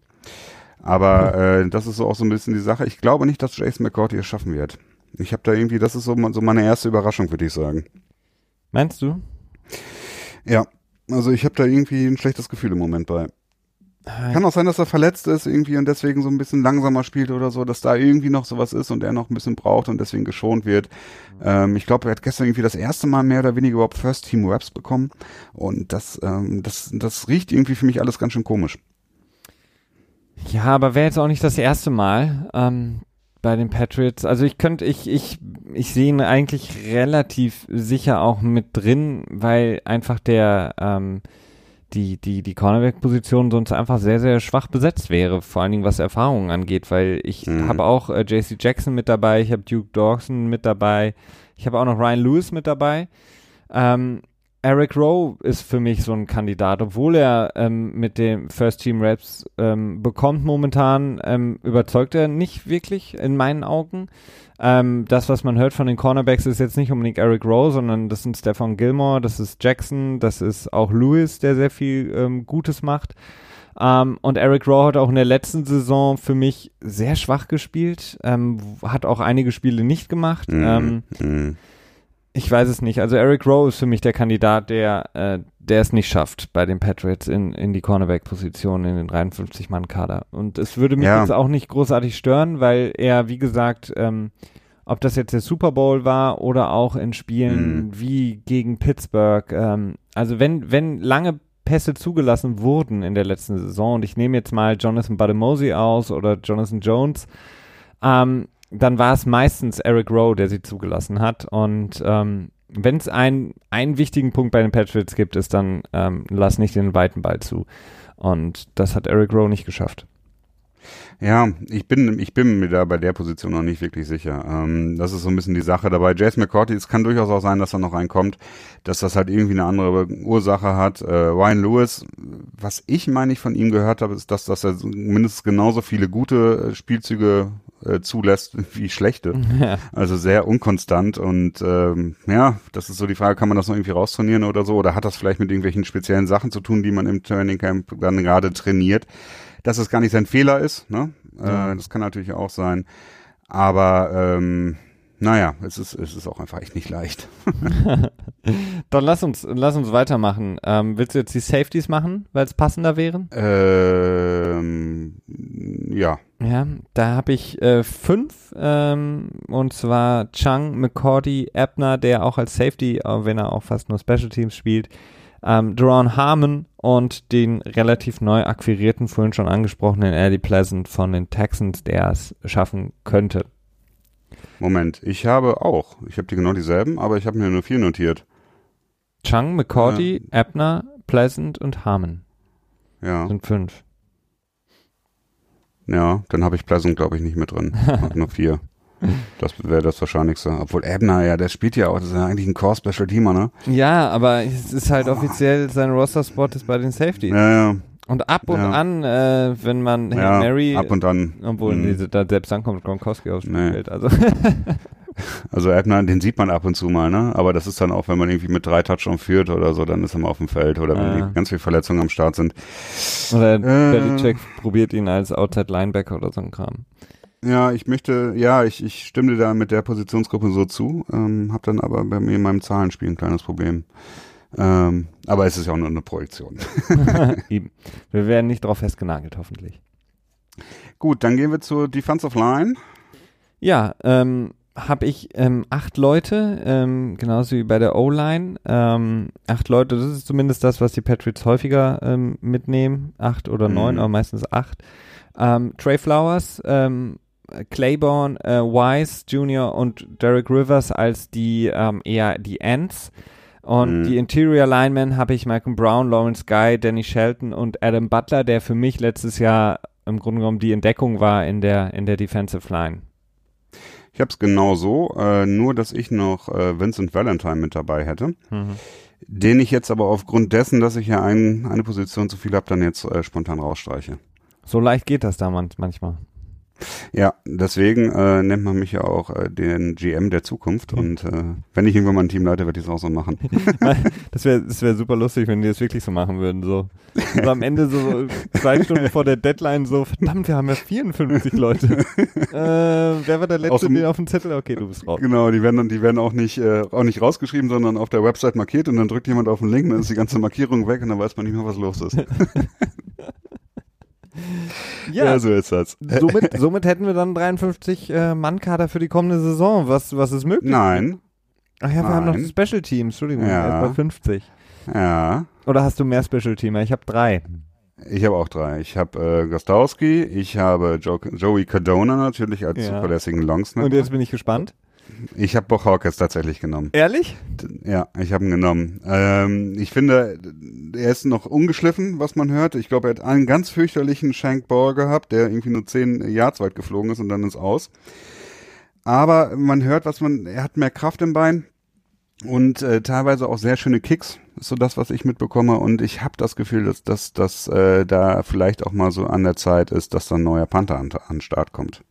Aber äh, das ist so auch so ein bisschen die Sache. Ich glaube nicht, dass Jason McCourty es schaffen wird. Ich habe da irgendwie, das ist so, so meine erste Überraschung, würde ich sagen. Meinst du? Ja, also ich habe da irgendwie ein schlechtes Gefühl im Moment bei. Kann auch sein, dass er verletzt ist irgendwie und deswegen so ein bisschen langsamer spielt oder so, dass da irgendwie noch sowas ist und er noch ein bisschen braucht und deswegen geschont wird. Ähm, ich glaube, er hat gestern irgendwie das erste Mal mehr oder weniger überhaupt First Team Raps bekommen und das, ähm, das, das riecht irgendwie für mich alles ganz schön komisch. Ja, aber wäre jetzt auch nicht das erste Mal ähm, bei den Patriots. Also ich könnte, ich, ich, ich sehe ihn eigentlich relativ sicher auch mit drin, weil einfach der ähm, die, die, die Cornerback-Position sonst einfach sehr, sehr schwach besetzt wäre, vor allen Dingen was Erfahrungen angeht, weil ich Mhm. habe auch äh, JC Jackson mit dabei, ich habe Duke Dawson mit dabei, ich habe auch noch Ryan Lewis mit dabei. Ähm, Eric Rowe ist für mich so ein Kandidat, obwohl er ähm, mit dem First Team Raps ähm, bekommt momentan, ähm, überzeugt er nicht wirklich in meinen Augen. Ähm, das, was man hört von den Cornerbacks, ist jetzt nicht unbedingt Eric Rowe, sondern das sind Stefan Gilmore, das ist Jackson, das ist auch Lewis, der sehr viel ähm, Gutes macht. Ähm, und Eric Rowe hat auch in der letzten Saison für mich sehr schwach gespielt, ähm, hat auch einige Spiele nicht gemacht. Ähm, Mhm. Ich weiß es nicht. Also Eric Rowe ist für mich der Kandidat, der, äh, der es nicht schafft bei den Patriots in, in die Cornerback-Position in den 53-Mann-Kader. Und es würde mich Ja. jetzt auch nicht großartig stören, weil er, wie gesagt, ähm, ob das jetzt der Super Bowl war oder auch in Spielen Mhm. wie gegen Pittsburgh, ähm, also wenn, wenn lange Pässe zugelassen wurden in der letzten Saison und ich nehme jetzt mal Jonathan Bademosi aus oder Jonathan Jones, ähm, dann war es meistens Eric Rowe, der sie zugelassen hat. Und ähm, wenn es einen, einen wichtigen Punkt bei den Patriots gibt, ist dann, ähm, lass nicht den weiten Ball zu. Und das hat Eric Rowe nicht geschafft. Ja, ich bin, ich bin mir da bei der Position noch nicht wirklich sicher. Ähm, das ist so ein bisschen die Sache dabei. Jason McCourty, es kann durchaus auch sein, dass da noch reinkommt, dass das halt irgendwie eine andere Ursache hat. Äh, Ryan Lewis, was ich meine ich von ihm gehört habe, ist, dass, dass er mindestens genauso viele gute äh, Spielzüge äh, zulässt wie schlechte. Ja. Also sehr unkonstant und ähm, ja, das ist so die Frage, kann man das noch irgendwie raustrainieren oder so? Oder hat das vielleicht mit irgendwelchen speziellen Sachen zu tun, die man im Training Camp dann gerade trainiert? Dass es gar nicht sein Fehler ist, ne? Ja. Äh, das kann natürlich auch sein. Aber ähm, naja, es ist, es ist auch einfach echt nicht leicht. Dann lass uns, lass uns weitermachen. Ähm, willst du jetzt die Safeties machen, weil es passender wären? Ähm, ja. Ja, da habe ich äh, fünf, ähm, und zwar Chung, McCordy, Ebner, der auch als Safety, äh, wenn er auch fast nur Special Teams spielt, ähm, Duran Harmon und den relativ neu akquirierten, vorhin schon angesprochenen Eddie Pleasant von den Texans, der es schaffen könnte. Moment, ich habe auch, ich habe die genau dieselben, aber ich habe mir nur vier notiert. Chung, McCordy, Ebner, Pleasant und Harmon. Ja. Sind fünf. Ja, dann habe ich Pleasant, glaube ich, nicht mit drin. Hab nur vier. Das wäre das Wahrscheinlichste. Obwohl Ebner, ja, der spielt ja auch, das ist ja eigentlich ein Core-Special-Teamer, ne? Ja, aber es ist halt offiziell, sein Roster-Spot ist bei den Safeties. Ja, ja. Und ab und Ja. an, äh, wenn man Hail ja Mary, ab und an. obwohl Mhm. diese, da selbst dann kommt Gronkowski aufs Nee. Spielfeld. Also Also Ebner, den sieht man ab und zu mal, ne? Aber das ist dann auch, wenn man irgendwie mit drei Touchdowns führt oder so, dann ist er mal auf dem Feld oder wenn Ja. die ganz viele Verletzungen am Start sind. oder Äh. Belichick probiert ihn als Outside Linebacker oder so ein Kram. Ja, ich möchte, ja, ich, ich stimme da mit der Positionsgruppe so zu, ähm, habe dann aber bei mir in meinem Zahlenspiel ein kleines Problem. Ähm, aber es ist ja auch nur eine Projektion. Eben. Wir werden nicht drauf festgenagelt, hoffentlich. Gut, dann gehen wir zur Defensive Line. Ja, ähm, habe ich ähm, acht Leute, ähm, genauso wie bei der O-Line. Ähm, acht Leute, das ist zumindest das, was die Patriots häufiger ähm, mitnehmen. Acht oder neun, Mhm. aber meistens acht. Ähm, Trey Flowers, ähm, Claiborne, äh, Wise Jr. und Derek Rivers als die ähm, eher die Ends. Und Mhm. die Interior Linemen habe ich Malcolm Brown, Lawrence Guy, Danny Shelton und Adam Butler, der für mich letztes Jahr im Grunde genommen die Entdeckung war in der, in der Defensive Line. Ich habe es genau so, äh, nur dass ich noch äh, Vincent Valentine mit dabei hätte, Mhm. den ich jetzt aber aufgrund dessen, dass ich ja ein, eine Position zu viel habe, dann jetzt äh, spontan rausstreiche. So leicht geht das da man- manchmal. Ja, deswegen äh, nennt man mich ja auch äh, den GM der Zukunft und äh, wenn ich irgendwann mal ein Team leite, werde ich es auch so machen. Das wäre das wär super lustig, wenn die das wirklich so machen würden. So. Und am Ende so zwei Stunden vor der Deadline so, verdammt, wir haben ja 54 Leute. äh, wer war der Letzte dem- den auf dem Zettel? Okay, du bist raus. Genau, die werden dann, die werden auch nicht, äh, auch nicht rausgeschrieben, sondern auf der Website markiert und dann drückt jemand auf den Link, dann ist die ganze Markierung weg und dann weiß man nicht mehr, was los ist. Ja, so ist das. somit, somit hätten wir dann 53 äh, Mann-Kader für die kommende Saison. Was, was ist möglich? Nein, Ach ja, wir haben noch Special Team. Entschuldigung, Ja. erst bei 50. ja. Oder hast du mehr Special Teamer? Ich habe drei. Ich habe auch drei. Ich habe äh, Gostowski, ich habe jo Joey Cardona natürlich als Ja. zuverlässigen Und Longsnapper. jetzt bin ich gespannt. Ich habe Boch Hawkins tatsächlich genommen. Ehrlich? Ja, ich habe ihn genommen. Ähm, ich finde, er ist noch ungeschliffen, was man hört. Ich glaube, er hat einen ganz fürchterlichen Shankball gehabt, der irgendwie nur zehn Yards weit geflogen ist und dann ist aus. Aber man hört, was man, er hat mehr Kraft im Bein und äh, teilweise auch sehr schöne Kicks. Ist so das, was ich mitbekomme. Und ich habe das Gefühl, dass dass, dass äh, da vielleicht auch mal so an der Zeit ist, dass dann ein neuer Panther an, an den Start kommt.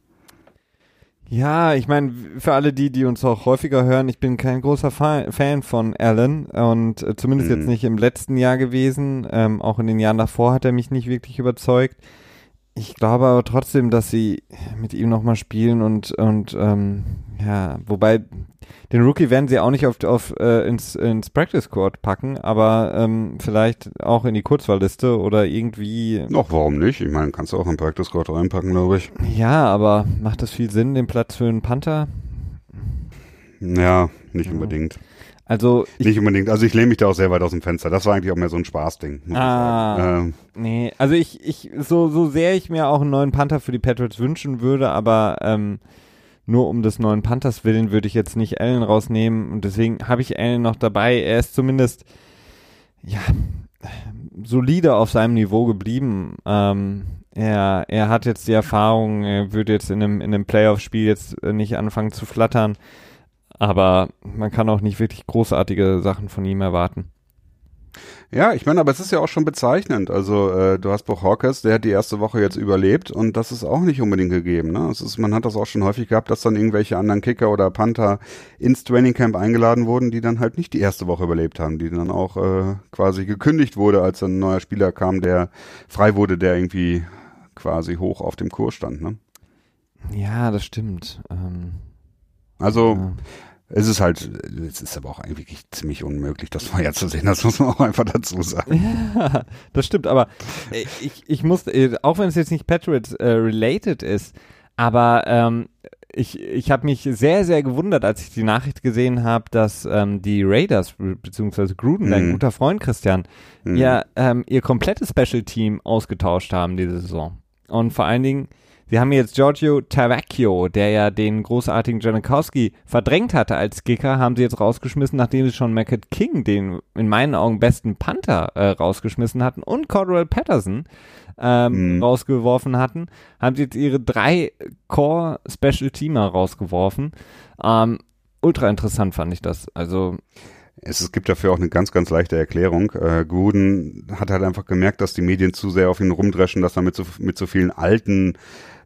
Ja, ich meine, für alle die, die uns auch häufiger hören, ich bin kein großer Fa Fan von Alan und äh, zumindest Mhm. jetzt nicht im letzten Jahr gewesen. Ähm, auch in den Jahren davor hat er mich nicht wirklich überzeugt. Ich glaube aber trotzdem, dass sie mit ihm nochmal spielen und, und ähm, ja, wobei den Rookie werden sie auch nicht auf, auf äh, ins, ins Practice Squad packen, aber ähm, vielleicht auch in die Kurzwahlliste oder irgendwie. Noch warum nicht? Ich meine, kannst du auch im Practice Squad reinpacken, glaube ich. Ja, aber macht das viel Sinn, den Platz für einen Panther? Ja, nicht Ja. unbedingt. Also ich Nicht unbedingt. Also ich lehne mich da auch sehr weit aus dem Fenster. Das war eigentlich auch mehr so ein Spaßding. Ah. Ähm, Nee, also ich, ich, so, so sehr ich mir auch einen neuen Panther für die Patriots wünschen würde, aber ähm, nur um des neuen Panthers willen würde ich jetzt nicht Allen rausnehmen und deswegen habe ich Allen noch dabei. Er ist zumindest, ja, solide auf seinem Niveau geblieben. Ähm, er, er hat jetzt die Erfahrung, er würde jetzt in einem, in einem Playoff-Spiel jetzt äh, nicht anfangen zu flattern, aber man kann auch nicht wirklich großartige Sachen von ihm erwarten. Ja, ich meine, aber es ist ja auch schon bezeichnend. Also äh, du hast Buch Hawkins, der hat die erste Woche jetzt überlebt und das ist auch nicht unbedingt gegeben. Ne? Es ist, man hat das auch schon häufig gehabt, dass dann irgendwelche anderen Kicker oder Panther ins Trainingcamp eingeladen wurden, die dann halt nicht die erste Woche überlebt haben, die dann auch äh, quasi gekündigt wurde, als dann ein neuer Spieler kam, der frei wurde, der irgendwie quasi hoch auf dem Kurs stand. Ne? Ja, das stimmt. Ähm, Also ja. Es ist halt, es ist aber auch eigentlich ziemlich unmöglich, das vorherzusehen. Das muss man auch einfach dazu sagen. Ja, das stimmt, aber äh, ich, ich muss, äh, auch wenn es jetzt nicht Patriots äh, ist, aber ähm, ich, ich habe mich sehr, sehr gewundert, als ich die Nachricht gesehen habe, dass ähm, die Raiders, be- beziehungsweise Gruden, dein Mhm. guter Freund Christian, Hm. ja ähm, ihr komplettes Special Team ausgetauscht haben diese Saison. Und vor allen Dingen Sie haben jetzt Giorgio Tavacchio, der ja den großartigen Janikowski verdrängt hatte als Kicker, haben sie jetzt rausgeschmissen, nachdem sie schon Mackett King, den in meinen Augen besten Panther, äh, rausgeschmissen hatten und Cordell Patterson ähm, mhm. rausgeworfen hatten, haben sie jetzt ihre drei Core Special Teamer rausgeworfen. Ähm, ultra interessant fand ich das. Also es, es gibt dafür auch eine ganz, ganz leichte Erklärung. Äh, Gruden hat halt einfach gemerkt, dass die Medien zu sehr auf ihn rumdreschen, dass er mit so, mit so vielen alten,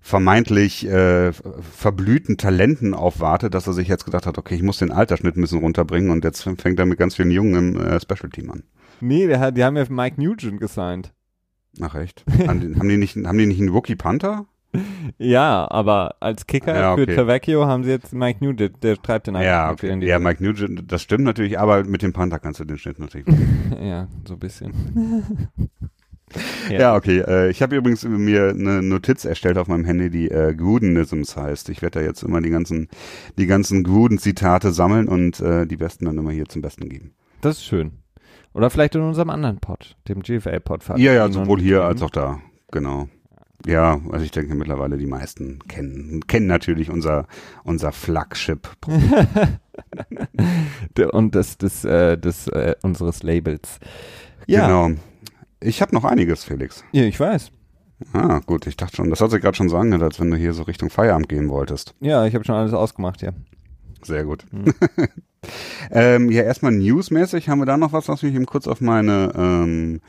vermeintlich äh, verblühten Talenten aufwartet, dass er sich jetzt gedacht hat, okay, ich muss den Altersschnitt ein bisschen runterbringen und jetzt fängt er mit ganz vielen Jungen im äh, Special Team an. Nee, der die haben ja Mike Nugent gesigned. Ach echt? haben, die, nicht, haben die nicht einen Rookie Panther? Ja, aber als Kicker ja, okay. für Tavecchio haben sie jetzt Mike Nugent, der treibt den Ja, okay. ja, Mike Nugent, das stimmt natürlich, aber mit dem Panther kannst du den Schnitt natürlich. ja, so ein bisschen. ja. ja. okay. Äh, ich habe übrigens mir eine Notiz erstellt auf meinem Handy, die äh, Grudenisms heißt. Ich werde da jetzt immer die ganzen, die ganzen Gruden-Zitate sammeln und äh, die besten dann immer hier zum Besten geben. Das ist schön. Oder vielleicht in unserem anderen Pod, dem GFL-Pod. Ja, ja, sowohl hier als auch da. Genau. Ja, also ich denke mittlerweile die meisten kennen, kennen natürlich unser, unser Flagship. Und das, das, äh, das äh, unseres Labels. Ja. Genau. Ich habe noch einiges, Felix. Ja, ich weiß. Ah, gut, ich dachte schon, das hat sich gerade schon so angehört, als wenn du hier so Richtung Feierabend gehen wolltest. Ja, ich habe schon alles ausgemacht hier. Sehr gut. Hm. ähm, ja, erstmal newsmäßig haben wir da noch was, lass mich eben kurz auf meine, ähm,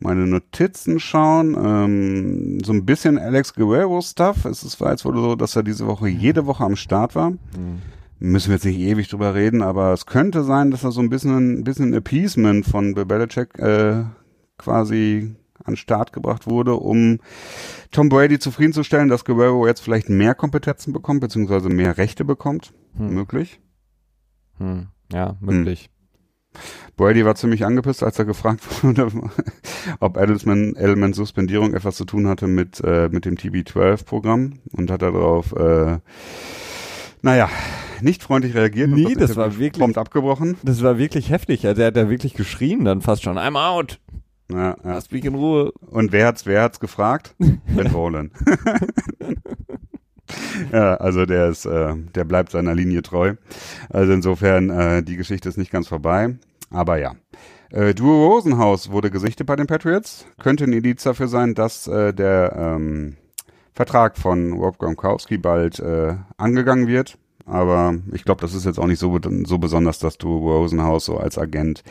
meine Notizen schauen. Ähm, so ein bisschen Alex Guerrero-Stuff. Es ist, war jetzt wohl so, dass er diese Woche jede Woche am Start war. Mhm. Müssen wir jetzt nicht ewig drüber reden, aber es könnte sein, dass er so ein bisschen, ein bisschen Appeasement von Bill Belichick äh, quasi an Start gebracht wurde, um Tom Brady zufriedenzustellen, dass Guerrero jetzt vielleicht mehr Kompetenzen bekommt, beziehungsweise mehr Rechte bekommt. Hm. Möglich. Hm. Ja, möglich. Hm. Brady war ziemlich angepisst, als er gefragt wurde, ob Edelman, Edelmans Suspendierung etwas zu tun hatte mit, äh, mit dem TB12-Programm und hat darauf, äh, naja, nicht freundlich reagiert. Nee, das, das war wirklich prompt abgebrochen. Das war wirklich heftig. Also er hat ja wirklich geschrien, dann fast schon, I'm out. Ja, ja. Lass mich in Ruhe. Und wer hat's, wer hat's gefragt? Ben Roland. ja, also der ist, äh, der bleibt seiner Linie treu. Also insofern, äh, die Geschichte ist nicht ganz vorbei. Aber ja. Äh, Drew Rosenhaus wurde gesichtet bei den Patriots. Könnte ein Indiz dafür sein, dass äh, der ähm, Vertrag von Rob Gronkowski bald äh, angegangen wird. Aber ich glaube, das ist jetzt auch nicht so, so besonders, dass Drew Rosenhaus so als Agent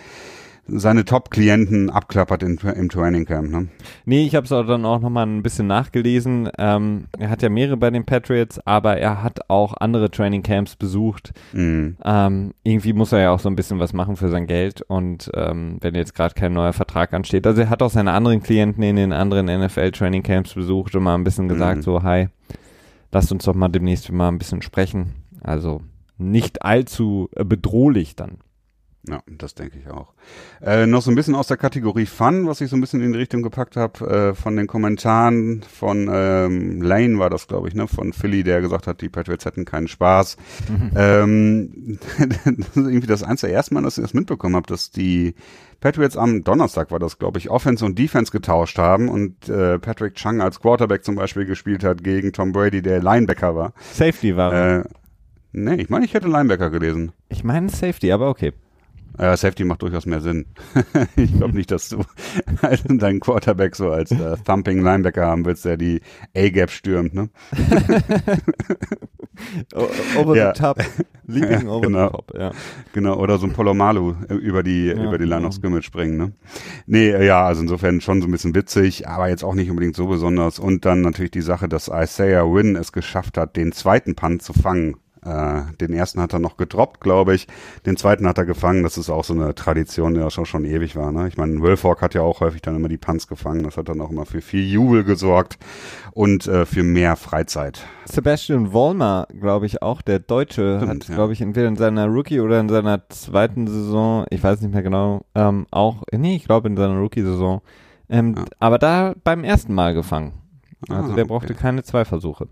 seine Top-Klienten abklappert in, im Training Camp. Ne? Nee, ich habe es dann auch nochmal ein bisschen nachgelesen. Ähm, er hat ja mehrere bei den Patriots, aber er hat auch andere Training Camps besucht. Mhm. Ähm, irgendwie muss er ja auch so ein bisschen was machen für sein Geld und ähm, wenn jetzt gerade kein neuer Vertrag ansteht. Also er hat auch seine anderen Klienten in den anderen NFL Training Camps besucht und mal ein bisschen gesagt, mhm. so hi, lasst uns doch mal demnächst mal ein bisschen sprechen. Also nicht allzu äh, bedrohlich dann. Ja, das denke ich auch. Äh, noch so ein bisschen aus der Kategorie Fun, was ich so ein bisschen in die Richtung gepackt habe, äh, von den Kommentaren von ähm, Lane war das, glaube ich, ne, von Philly, der gesagt hat, die Patriots hätten keinen Spaß. Mhm. Ähm, das ist irgendwie das eins der ersten Mal, dass ich das mitbekommen habe, dass die Patriots am Donnerstag war das, glaube ich, Offense und Defense getauscht haben und äh, Patrick Chung als Quarterback zum Beispiel gespielt hat gegen Tom Brady, der Linebacker war. Safety war. Äh, nee, ich meine, ich hätte Linebacker gelesen. Ich meine Safety, aber okay. Äh, Safety macht durchaus mehr Sinn. ich glaube nicht, dass du deinen Quarterback so als äh, Thumping Linebacker haben willst, der die A-Gap stürmt, ne? over ja. the top. Leaping over genau. the top, ja. Genau, oder so ein Polomalu äh, über die, ja, über die Line of Scrimmage springen, ne? Nee, äh, ja, also insofern schon so ein bisschen witzig, aber jetzt auch nicht unbedingt so besonders. Und dann natürlich die Sache, dass Isaiah Wynn es geschafft hat, den zweiten Punt zu fangen äh, den ersten hat er noch gedroppt, glaube ich. Den zweiten hat er gefangen. Das ist auch so eine Tradition, die ja schon, schon ewig war. Ne? Ich meine, Wilfork hat ja auch häufig dann immer die Punts gefangen. Das hat dann auch immer für viel Jubel gesorgt und äh, für mehr Freizeit. Sebastian Vollmer, glaube ich, auch der Deutsche, Stimmt, hat, ja. glaube ich, entweder in seiner Rookie oder in seiner zweiten Saison, ich weiß nicht mehr genau, ähm, auch, nee, ich glaube in seiner Rookie-Saison, ähm, ja. aber da beim ersten Mal gefangen. Also ah, der brauchte okay. keine zwei Versuche.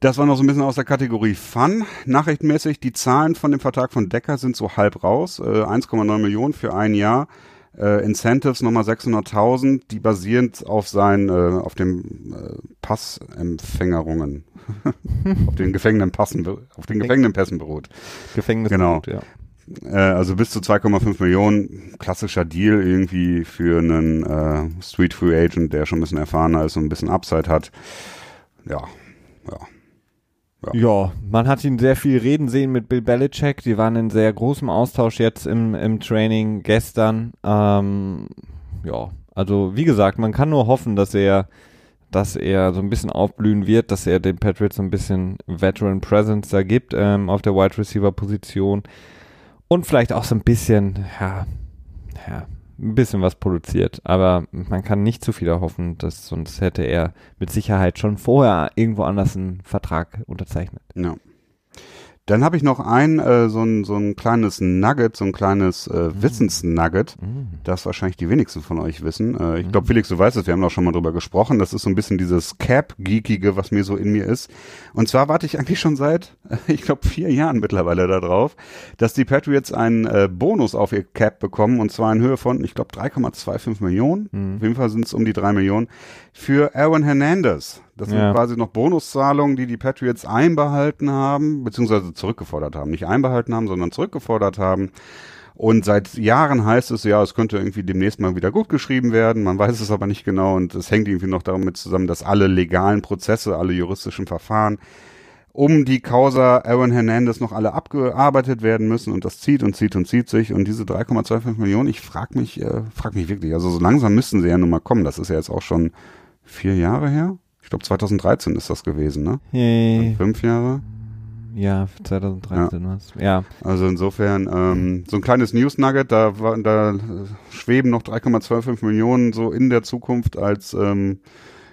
Das war noch so ein bisschen aus der Kategorie Fun. Nachrichtenmäßig, die Zahlen von dem Vertrag von Decker sind so halb raus. Äh, 1,9 Millionen für ein Jahr. äh, Incentives nochmal 600.000, die basierend auf sein, äh, auf dem äh, Passempfängerungen, auf den gefängenen Passen, auf den gefängenen Pässen beruht. Gefängnis Genau. ja. Äh, also bis zu 2,5 Millionen, klassischer Deal irgendwie für einen äh, Street Free Agent, der schon ein bisschen erfahrener ist und ein bisschen Upside hat. Ja, ja. Ja, man hat ihn sehr viel reden sehen mit Bill Belichick. Die waren in sehr großem Austausch jetzt im, im Training gestern. Ähm, ja, also wie gesagt, man kann nur hoffen, dass er, dass er so ein bisschen aufblühen wird, dass er den Patriots so ein bisschen Veteran Presence da gibt ähm, auf der Wide Receiver Position und vielleicht auch so ein bisschen, ja, ja, ein bisschen was produziert. Aber man kann nicht zu viel erhoffen, dass sonst hätte er mit Sicherheit schon vorher irgendwo anders einen Vertrag unterzeichnet. Ja. Dann habe ich noch ein, äh, so, ein, so ein kleines Nugget, so ein kleines äh, Wissensnugget, das wahrscheinlich die wenigsten von euch wissen. Äh, ich glaube, Felix, du weißt es, wir haben auch schon mal drüber gesprochen. Das ist so ein bisschen dieses Cap-Geekige, was mir so in mir ist. Und zwar warte ich eigentlich schon seit, ich glaube, vier Jahren mittlerweile darauf, dass die Patriots einen äh, Bonus auf ihr Cap bekommen und zwar in Höhe von, ich glaube, 3,25 Millionen. Auf jeden Fall sind es um die drei Millionen für Aaron Hernandez. Das sind Ja. quasi noch Bonuszahlungen, die die Patriots einbehalten haben, beziehungsweise zurückgefordert haben. Nicht einbehalten haben, sondern zurückgefordert haben. Und seit Jahren heißt es ja, es könnte irgendwie demnächst mal wieder gut geschrieben werden. Man weiß es aber nicht genau und es hängt irgendwie noch damit zusammen, dass alle legalen Prozesse, alle juristischen Verfahren um die Causa Aaron Hernandez noch alle abgearbeitet werden müssen und das zieht und zieht und zieht sich und diese 3,25 Millionen, ich frag mich, äh, frag mich wirklich, also so langsam müssten sie ja nun mal kommen. Das ist ja jetzt auch schon vier Jahre her. Ich glaube 2013 ist das gewesen, ne? Hey, Fünf Jahre. ja, 2013 was. Ja. Also insofern ähm, so ein kleines News Nugget, da, da schweben noch 3,25 Millionen so in der Zukunft als ähm,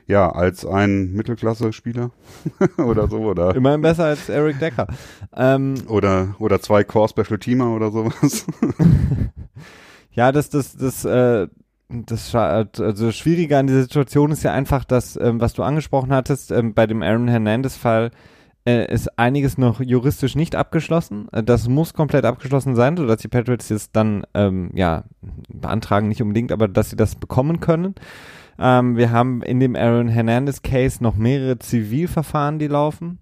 ja als ein Mittelklasse-Spieler oder so oder Immerhin besser als Eric Decker. Ähm, oder oder zwei Core Special Teamer oder sowas. ja, das, das, das, äh, das, also Schwierige an dieser Situation ist ja einfach, dass, ähm, was du angesprochen hattest, ähm, bei dem Aaron Hernandez-Fall äh, ist einiges noch juristisch nicht abgeschlossen. Äh, das muss komplett abgeschlossen sein, sodass die Patriots jetzt dann, ähm, ja, beantragen nicht unbedingt, aber dass sie das bekommen können. Ähm, wir haben in dem Aaron Hernandez-Case noch mehrere Zivilverfahren, die laufen.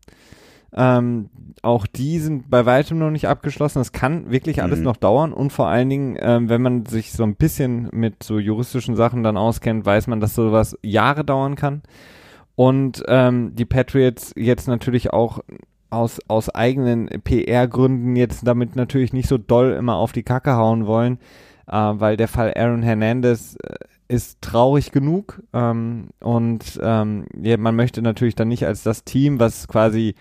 Ähm, auch die sind bei weitem noch nicht abgeschlossen. Das kann wirklich alles Mhm. noch dauern und vor allen Dingen, ähm, wenn man sich so ein bisschen mit so juristischen Sachen dann auskennt, weiß man, dass sowas Jahre dauern kann. Und ähm, die Patriots jetzt natürlich auch aus, aus eigenen PR-Gründen jetzt damit natürlich nicht so doll immer auf die Kacke hauen wollen, äh, weil der Fall Aaron Hernandez äh, ist traurig genug ähm, und ähm, ja, man möchte natürlich dann nicht als das Team, was quasi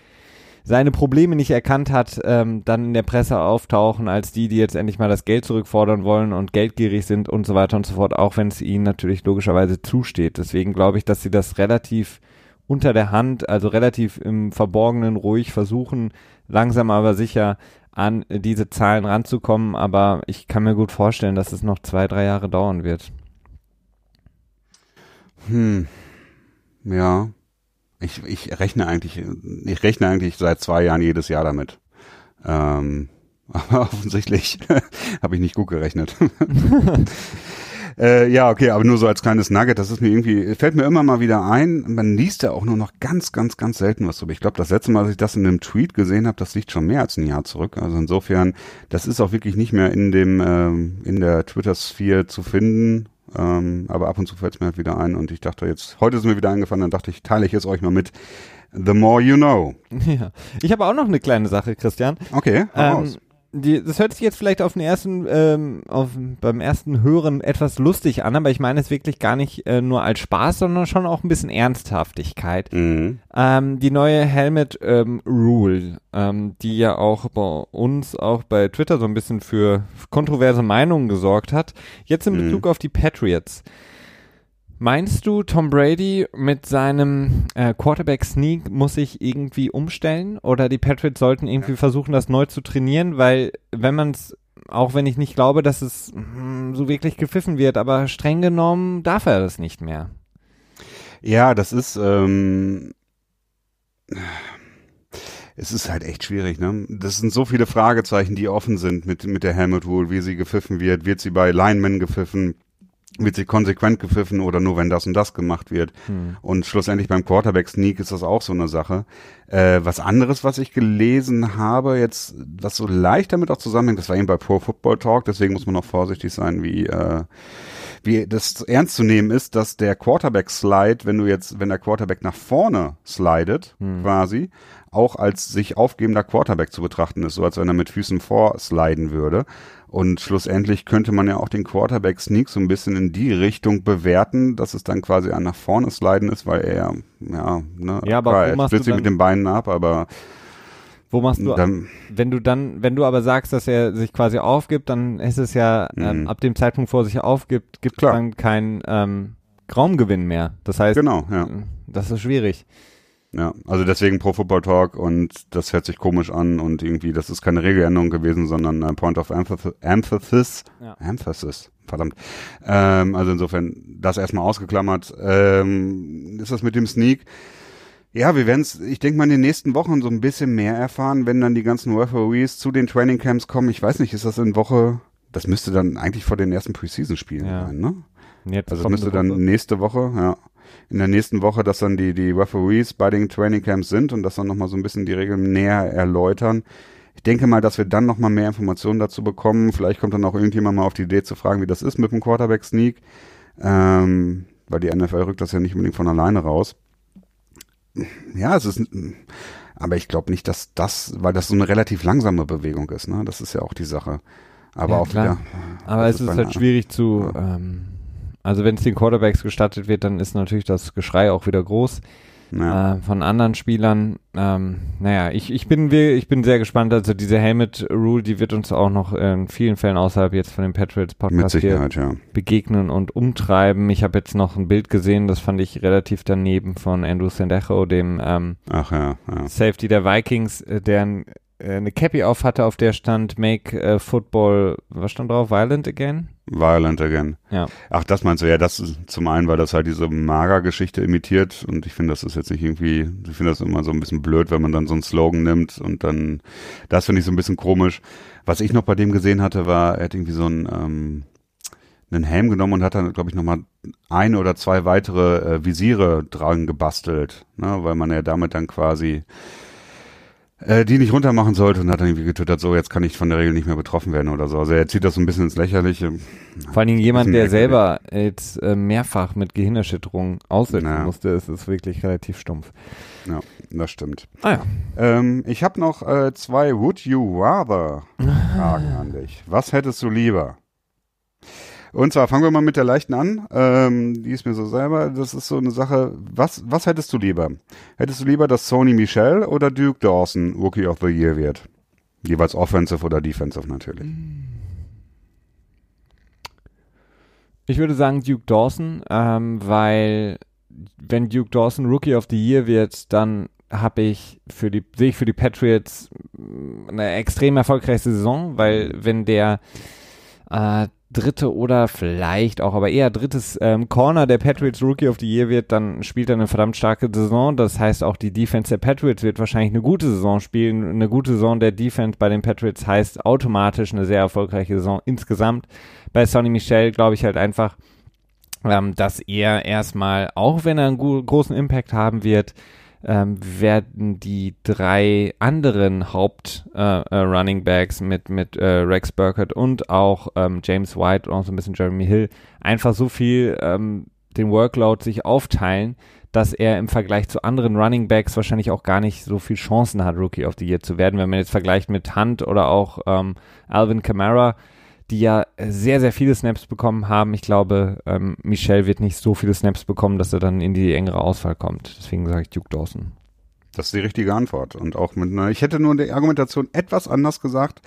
seine Probleme nicht erkannt hat, ähm, dann in der Presse auftauchen als die, die jetzt endlich mal das Geld zurückfordern wollen und geldgierig sind und so weiter und so fort, auch wenn es ihnen natürlich logischerweise zusteht. Deswegen glaube ich, dass sie das relativ unter der Hand, also relativ im Verborgenen ruhig versuchen, langsam aber sicher an diese Zahlen ranzukommen. Aber ich kann mir gut vorstellen, dass es noch zwei, drei Jahre dauern wird. Hm. Ja. Ich, ich rechne eigentlich, ich rechne eigentlich seit zwei Jahren jedes Jahr damit. Ähm, aber offensichtlich habe ich nicht gut gerechnet. äh, ja, okay, aber nur so als kleines Nugget, das ist mir irgendwie, fällt mir immer mal wieder ein, man liest ja auch nur noch ganz, ganz, ganz selten was drüber. Ich glaube, das letzte Mal, dass ich das in einem Tweet gesehen habe, das liegt schon mehr als ein Jahr zurück. Also insofern, das ist auch wirklich nicht mehr in dem, ähm, in der Twitter-Sphere zu finden. Ähm, aber ab und zu fällt es mir halt wieder ein und ich dachte jetzt, heute ist mir wieder eingefallen, dann dachte ich, teile ich es euch mal mit. The more you know. ja. Ich habe auch noch eine kleine Sache, Christian. Okay, Ähm. Die, das hört sich jetzt vielleicht auf den ersten, ähm, auf, beim ersten Hören etwas lustig an, aber ich meine es wirklich gar nicht äh, nur als Spaß, sondern schon auch ein bisschen Ernsthaftigkeit. Mhm. Ähm, die neue Helmet ähm, Rule, ähm, die ja auch bei uns, auch bei Twitter so ein bisschen für kontroverse Meinungen gesorgt hat, jetzt in Mhm. Bezug auf die Patriots. Meinst du, Tom Brady mit seinem äh, Quarterback-Sneak muss sich irgendwie umstellen? Oder die Patriots sollten irgendwie versuchen, das neu zu trainieren? Weil, wenn man es, auch wenn ich nicht glaube, dass es hm, so wirklich gepfiffen wird, aber streng genommen darf er das nicht mehr. Ja, das ist, ähm, es ist halt echt schwierig, ne? Das sind so viele Fragezeichen, die offen sind mit, mit der Helmut Rule, wie sie gepfiffen wird. Wird sie bei Linemen gepfiffen? Wird sie konsequent gepfiffen oder nur wenn das und das gemacht wird? Hm. Und schlussendlich beim Quarterback Sneak ist das auch so eine Sache. Äh, was anderes, was ich gelesen habe, jetzt, was so leicht damit auch zusammenhängt, das war eben bei Pro Football Talk, deswegen muss man auch vorsichtig sein, wie, äh, wie das ernst zu nehmen ist, dass der Quarterback Slide, wenn du jetzt, wenn der Quarterback nach vorne slidet, hm. quasi, auch als sich aufgebender Quarterback zu betrachten ist, so als wenn er mit Füßen vorsliden würde. Und schlussendlich könnte man ja auch den Quarterback Sneak so ein bisschen in die Richtung bewerten, dass es dann quasi ein nach vorne sliden ist, weil er, ja, ne, ja, aber klar, er sich mit den Beinen ab, aber wo machst du, dann, wenn du dann, wenn du aber sagst, dass er sich quasi aufgibt, dann ist es ja ähm, mhm. ab dem Zeitpunkt, wo er sich aufgibt, gibt es dann keinen ähm, Raumgewinn mehr. Das heißt, genau, ja. das ist schwierig. Ja, also deswegen Pro Football Talk und das hört sich komisch an und irgendwie, das ist keine Regeländerung gewesen, sondern ein Point of Emphasis. Ja. Emphasis. Verdammt. Ähm, also insofern, das erstmal ausgeklammert. Ähm, ist das mit dem Sneak? Ja, wir werden es, ich denke mal, in den nächsten Wochen so ein bisschen mehr erfahren, wenn dann die ganzen Referees zu den Training Camps kommen. Ich weiß nicht, ist das in Woche, das müsste dann eigentlich vor den ersten Preseason-Spielen ja. sein, ne? Jetzt also das müsste dann Woche. nächste Woche, ja in der nächsten Woche, dass dann die, die Referees bei den Training Camps sind und das dann nochmal so ein bisschen die Regeln näher erläutern. Ich denke mal, dass wir dann nochmal mehr Informationen dazu bekommen. Vielleicht kommt dann auch irgendjemand mal auf die Idee zu fragen, wie das ist mit dem Quarterback Sneak. Ähm, weil die NFL rückt das ja nicht unbedingt von alleine raus. Ja, es ist, aber ich glaube nicht, dass das, weil das so eine relativ langsame Bewegung ist, ne? Das ist ja auch die Sache. Aber ja, auch klar. wieder. Aber es ist, ist halt schwierig zu, ja. ähm, also wenn es den Quarterbacks gestattet wird, dann ist natürlich das Geschrei auch wieder groß. Ja. Äh, von anderen Spielern. Ähm, naja, ich, ich, bin, ich bin sehr gespannt. Also diese Helmet Rule, die wird uns auch noch in vielen Fällen außerhalb jetzt von dem Patriots Podcast hier ja. begegnen und umtreiben. Ich habe jetzt noch ein Bild gesehen, das fand ich relativ daneben von Andrew Sendejo, dem ähm, ja, Safety der Vikings, äh, der äh, eine Cappy auf hatte, auf der stand Make uh, Football, was stand drauf? Violent again? Violent Again. Ja. Ach, das meinst du, ja, das ist zum einen, weil das halt diese Mager-Geschichte imitiert und ich finde, das ist jetzt nicht irgendwie, ich finde das immer so ein bisschen blöd, wenn man dann so einen Slogan nimmt und dann, das finde ich so ein bisschen komisch. Was ich noch bei dem gesehen hatte, war, er hat irgendwie so einen, ähm, einen Helm genommen und hat dann, glaube ich, nochmal eine oder zwei weitere äh, Visiere dran gebastelt, ne, weil man ja damit dann quasi äh, die nicht runtermachen sollte und hat dann irgendwie getwittert, so jetzt kann ich von der Regel nicht mehr betroffen werden oder so. Also er zieht das so ein bisschen ins Lächerliche. Vor allen Dingen jemand, der selber jetzt äh, mehrfach mit Gehirnerschütterung aussetzen naja. musste, ist es wirklich relativ stumpf. Ja, das stimmt. Ah ja. Ähm, ich habe noch äh, zwei Would You Rather Fragen an dich. Was hättest du lieber? Und zwar fangen wir mal mit der leichten an. Ähm, die ist mir so selber. Das ist so eine Sache. Was, was hättest du lieber? Hättest du lieber, dass Sony Michel oder Duke Dawson Rookie of the Year wird? Jeweils offensive oder defensive natürlich. Ich würde sagen Duke Dawson, ähm, weil wenn Duke Dawson Rookie of the Year wird, dann habe ich für die sehe ich für die Patriots eine extrem erfolgreiche Saison, weil wenn der äh, dritte oder vielleicht auch, aber eher drittes ähm, Corner der Patriots Rookie of the Year wird, dann spielt er eine verdammt starke Saison. Das heißt, auch die Defense der Patriots wird wahrscheinlich eine gute Saison spielen. Eine gute Saison der Defense bei den Patriots heißt automatisch eine sehr erfolgreiche Saison insgesamt. Bei Sonny Michel glaube ich halt einfach, ähm, dass er erstmal, auch wenn er einen großen Impact haben wird, ähm, werden die drei anderen Haupt-Running äh, äh, mit, mit äh, Rex Burkett und auch ähm, James White und auch so ein bisschen Jeremy Hill einfach so viel ähm, den Workload sich aufteilen, dass er im Vergleich zu anderen Running Backs wahrscheinlich auch gar nicht so viel Chancen hat, Rookie of the Year zu werden. Wenn man jetzt vergleicht mit Hunt oder auch ähm, Alvin Kamara, die ja sehr, sehr viele Snaps bekommen haben. Ich glaube, ähm, Michel wird nicht so viele Snaps bekommen, dass er dann in die engere Auswahl kommt. Deswegen sage ich Duke Dawson. Das ist die richtige Antwort. Und auch mit einer, ich hätte nur in der Argumentation etwas anders gesagt.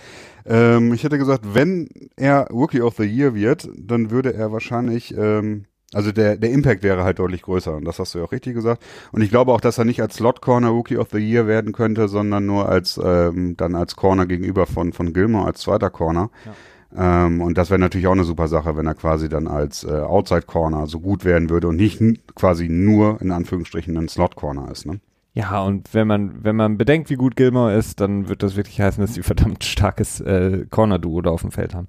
Ähm, ich hätte gesagt, wenn er Rookie of the Year wird, dann würde er wahrscheinlich, ähm, also der, der Impact wäre halt deutlich größer. Und das hast du ja auch richtig gesagt. Und ich glaube auch, dass er nicht als Slot Corner Rookie of the Year werden könnte, sondern nur als, ähm, dann als Corner gegenüber von, von Gilmore als zweiter Corner. Ja. Ähm, und das wäre natürlich auch eine super Sache, wenn er quasi dann als äh, Outside Corner so gut werden würde und nicht quasi nur in Anführungsstrichen ein Slot Corner ist. Ne? Ja, und wenn man, wenn man bedenkt, wie gut Gilmore ist, dann wird das wirklich heißen, dass sie verdammt starkes äh, Corner-Duo da auf dem Feld haben.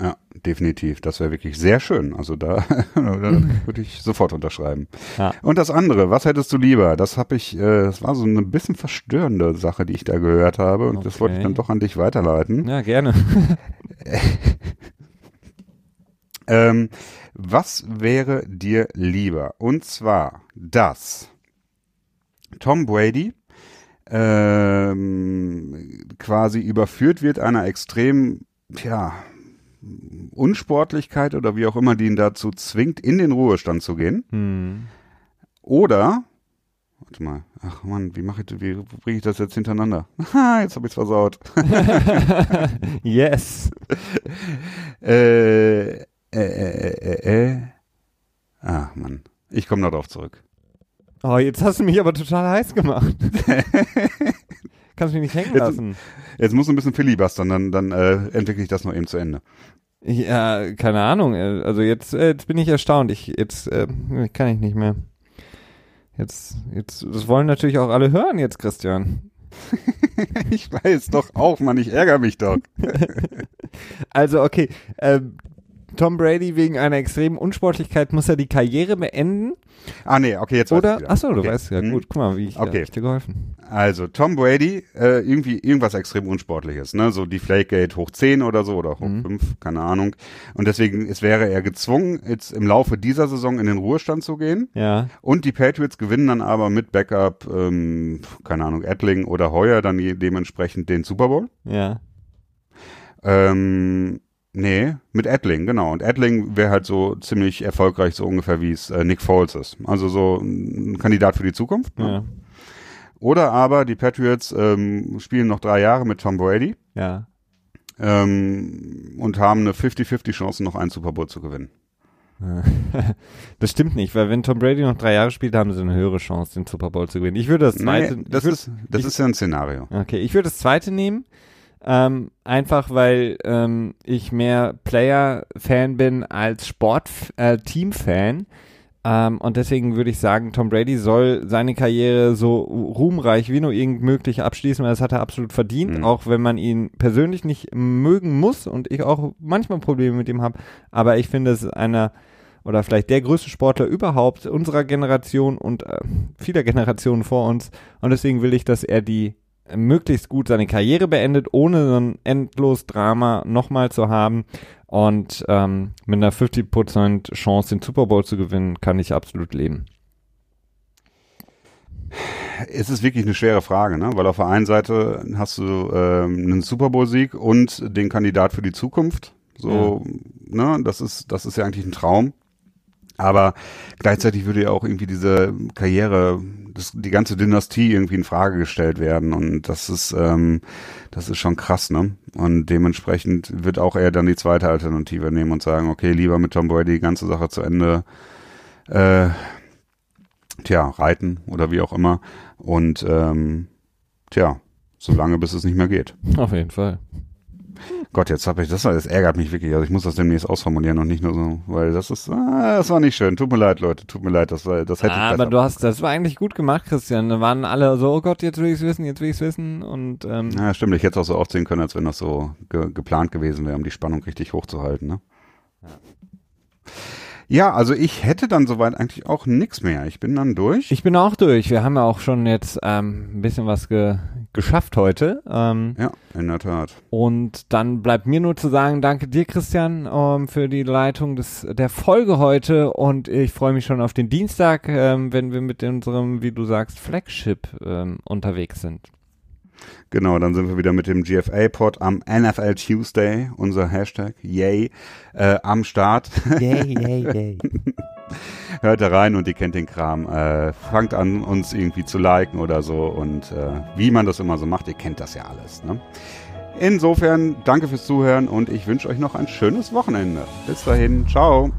Ja, definitiv. Das wäre wirklich sehr schön. Also da, da würde ich sofort unterschreiben. Ja. Und das andere, was hättest du lieber? Das habe ich, äh, das war so eine bisschen verstörende Sache, die ich da gehört habe. Und das wollte ich Okay. dann doch an dich weiterleiten. Ja, gerne. Ähm, was wäre dir lieber? Und zwar, dass Tom Brady ähm, quasi überführt wird einer extrem, ja, Unsportlichkeit oder wie auch immer, die ihn dazu zwingt, in den Ruhestand zu gehen. Hm. Oder, warte mal, ach Mann, wie mache ich, wie bringe ich das jetzt hintereinander? Haha, jetzt habe ich es versaut. yes. äh, äh, äh, äh, äh. Ah, Mann. Ich komme noch drauf zurück. Oh, jetzt hast du mich aber total heiß gemacht. Kannst mich nicht hängen Jetzt- lassen. Jetzt muss ein bisschen filibustern, dann, dann äh, entwickle ich das noch eben zu Ende. Ja, keine Ahnung. äh, Also jetzt, äh, jetzt bin ich erstaunt. Ich jetzt äh, kann ich nicht mehr. Jetzt, jetzt, das wollen natürlich auch alle hören jetzt, Christian. ich weiß doch auch, Mann, ich ärgere mich doch. Also okay, ähm, Tom Brady wegen einer extremen Unsportlichkeit muss er die Karriere beenden. Ah, nee, okay, jetzt weiß Oder? ich wieder. Achso, du okay. weißt ja Hm. gut. Guck mal, wie ich, Okay. hab ich dir geholfen. Also, Tom Brady, äh, irgendwie irgendwas extrem Unsportliches, ne? So die Flakegate hoch 10 oder so oder hoch Mhm. 5, keine Ahnung. Und deswegen es wäre er gezwungen, jetzt im Laufe dieser Saison in den Ruhestand zu gehen. Ja. Und die Patriots gewinnen dann aber mit Backup, ähm, keine Ahnung, Edling oder Heuer dann dementsprechend den Super Bowl. Ja. Ähm, nee, mit Edling, genau. Und Edling wäre halt so ziemlich erfolgreich, so ungefähr wie es äh, Nick Foles ist. Also so ein Kandidat für die Zukunft. Ne? Ja. Oder aber die Patriots ähm, spielen noch drei Jahre mit Tom Brady Ja. ähm, und haben eine 50-50 Chance, noch einen Super Bowl zu gewinnen. Das stimmt nicht, weil wenn Tom Brady noch drei Jahre spielt, haben sie eine höhere Chance, den Super Bowl zu gewinnen. Ich würde das zweite. Nee, das würd, ist, das ich- ist ja ein Szenario. Okay, ich würde das zweite nehmen. Ähm, einfach weil ähm, ich mehr Player-Fan bin als Sport-Team-Fan. Ähm, und deswegen würde ich sagen, Tom Brady soll seine Karriere so ruhmreich wie nur irgend möglich abschließen, weil das hat er absolut verdient, Mhm. auch wenn man ihn persönlich nicht mögen muss und ich auch manchmal Probleme mit ihm habe. Aber ich finde, es ist einer oder vielleicht der größte Sportler überhaupt unserer Generation und äh, vieler Generationen vor uns. Und deswegen will ich, dass er die äh, möglichst gut seine Karriere beendet, ohne so ein endlos Drama nochmal zu haben. Und ähm, mit einer 50% Chance, den Super Bowl zu gewinnen, kann ich absolut leben. Es ist wirklich eine schwere Frage, ne? weil auf der einen Seite hast du ähm, einen Super Bowl-Sieg und den Kandidat für die Zukunft. So, ne, das ist, das ist ja eigentlich ein Traum. Aber gleichzeitig würde ja auch irgendwie diese Karriere, das, die ganze Dynastie irgendwie in Frage gestellt werden. Und das ist, ähm, das ist schon krass, ne? Und dementsprechend wird auch er dann die zweite Alternative nehmen und sagen, okay, lieber mit Tom Brady die ganze Sache zu Ende, äh, tja, reiten oder wie auch immer. Und ähm, tja, so lange bis es nicht mehr geht. Auf jeden Fall. Gott, jetzt habe ich das, das ärgert mich wirklich. Also ich muss das demnächst ausformulieren und nicht nur so, weil das ist, ah, das war nicht schön. Tut mir leid, Leute, tut mir leid, das, war- das hätte ich Ah, aber besser du hast, das war eigentlich gut gemacht, Christian. Da waren alle so, oh Gott, jetzt will ich's wissen, jetzt will ich's wissen. Und ähm, Ja, stimmt. Ich hätte es auch so aufziehen können, als wenn das so ge geplant gewesen wäre, um die Spannung richtig hochzuhalten. Ne? Ja. also ich hätte dann soweit eigentlich auch nichts mehr. Ich bin dann durch. ich bin auch durch. Wir haben ja auch schon jetzt ähm, ein bisschen was ge geschafft heute. Ähm, ja, in der Tat. Und dann bleibt mir nur zu sagen, danke dir, Christian, ähm, für die Leitung des, der Folge heute. Und ich freue mich schon auf den Dienstag, ähm, wenn wir mit unserem, wie du sagst, Flagship ähm, unterwegs sind. Genau, dann sind wir wieder mit dem GFA-Pod am NFL Tuesday, unser Hashtag, yay, äh, am Start. Yay, yay, yay. Hört da rein und ihr kennt den Kram. Äh, fangt an, uns irgendwie zu liken oder so. Und äh, wie man das immer so macht, ihr kennt das ja alles. Ne? Insofern, danke fürs Zuhören und ich wünsche euch noch ein schönes Wochenende. Bis dahin, ciao.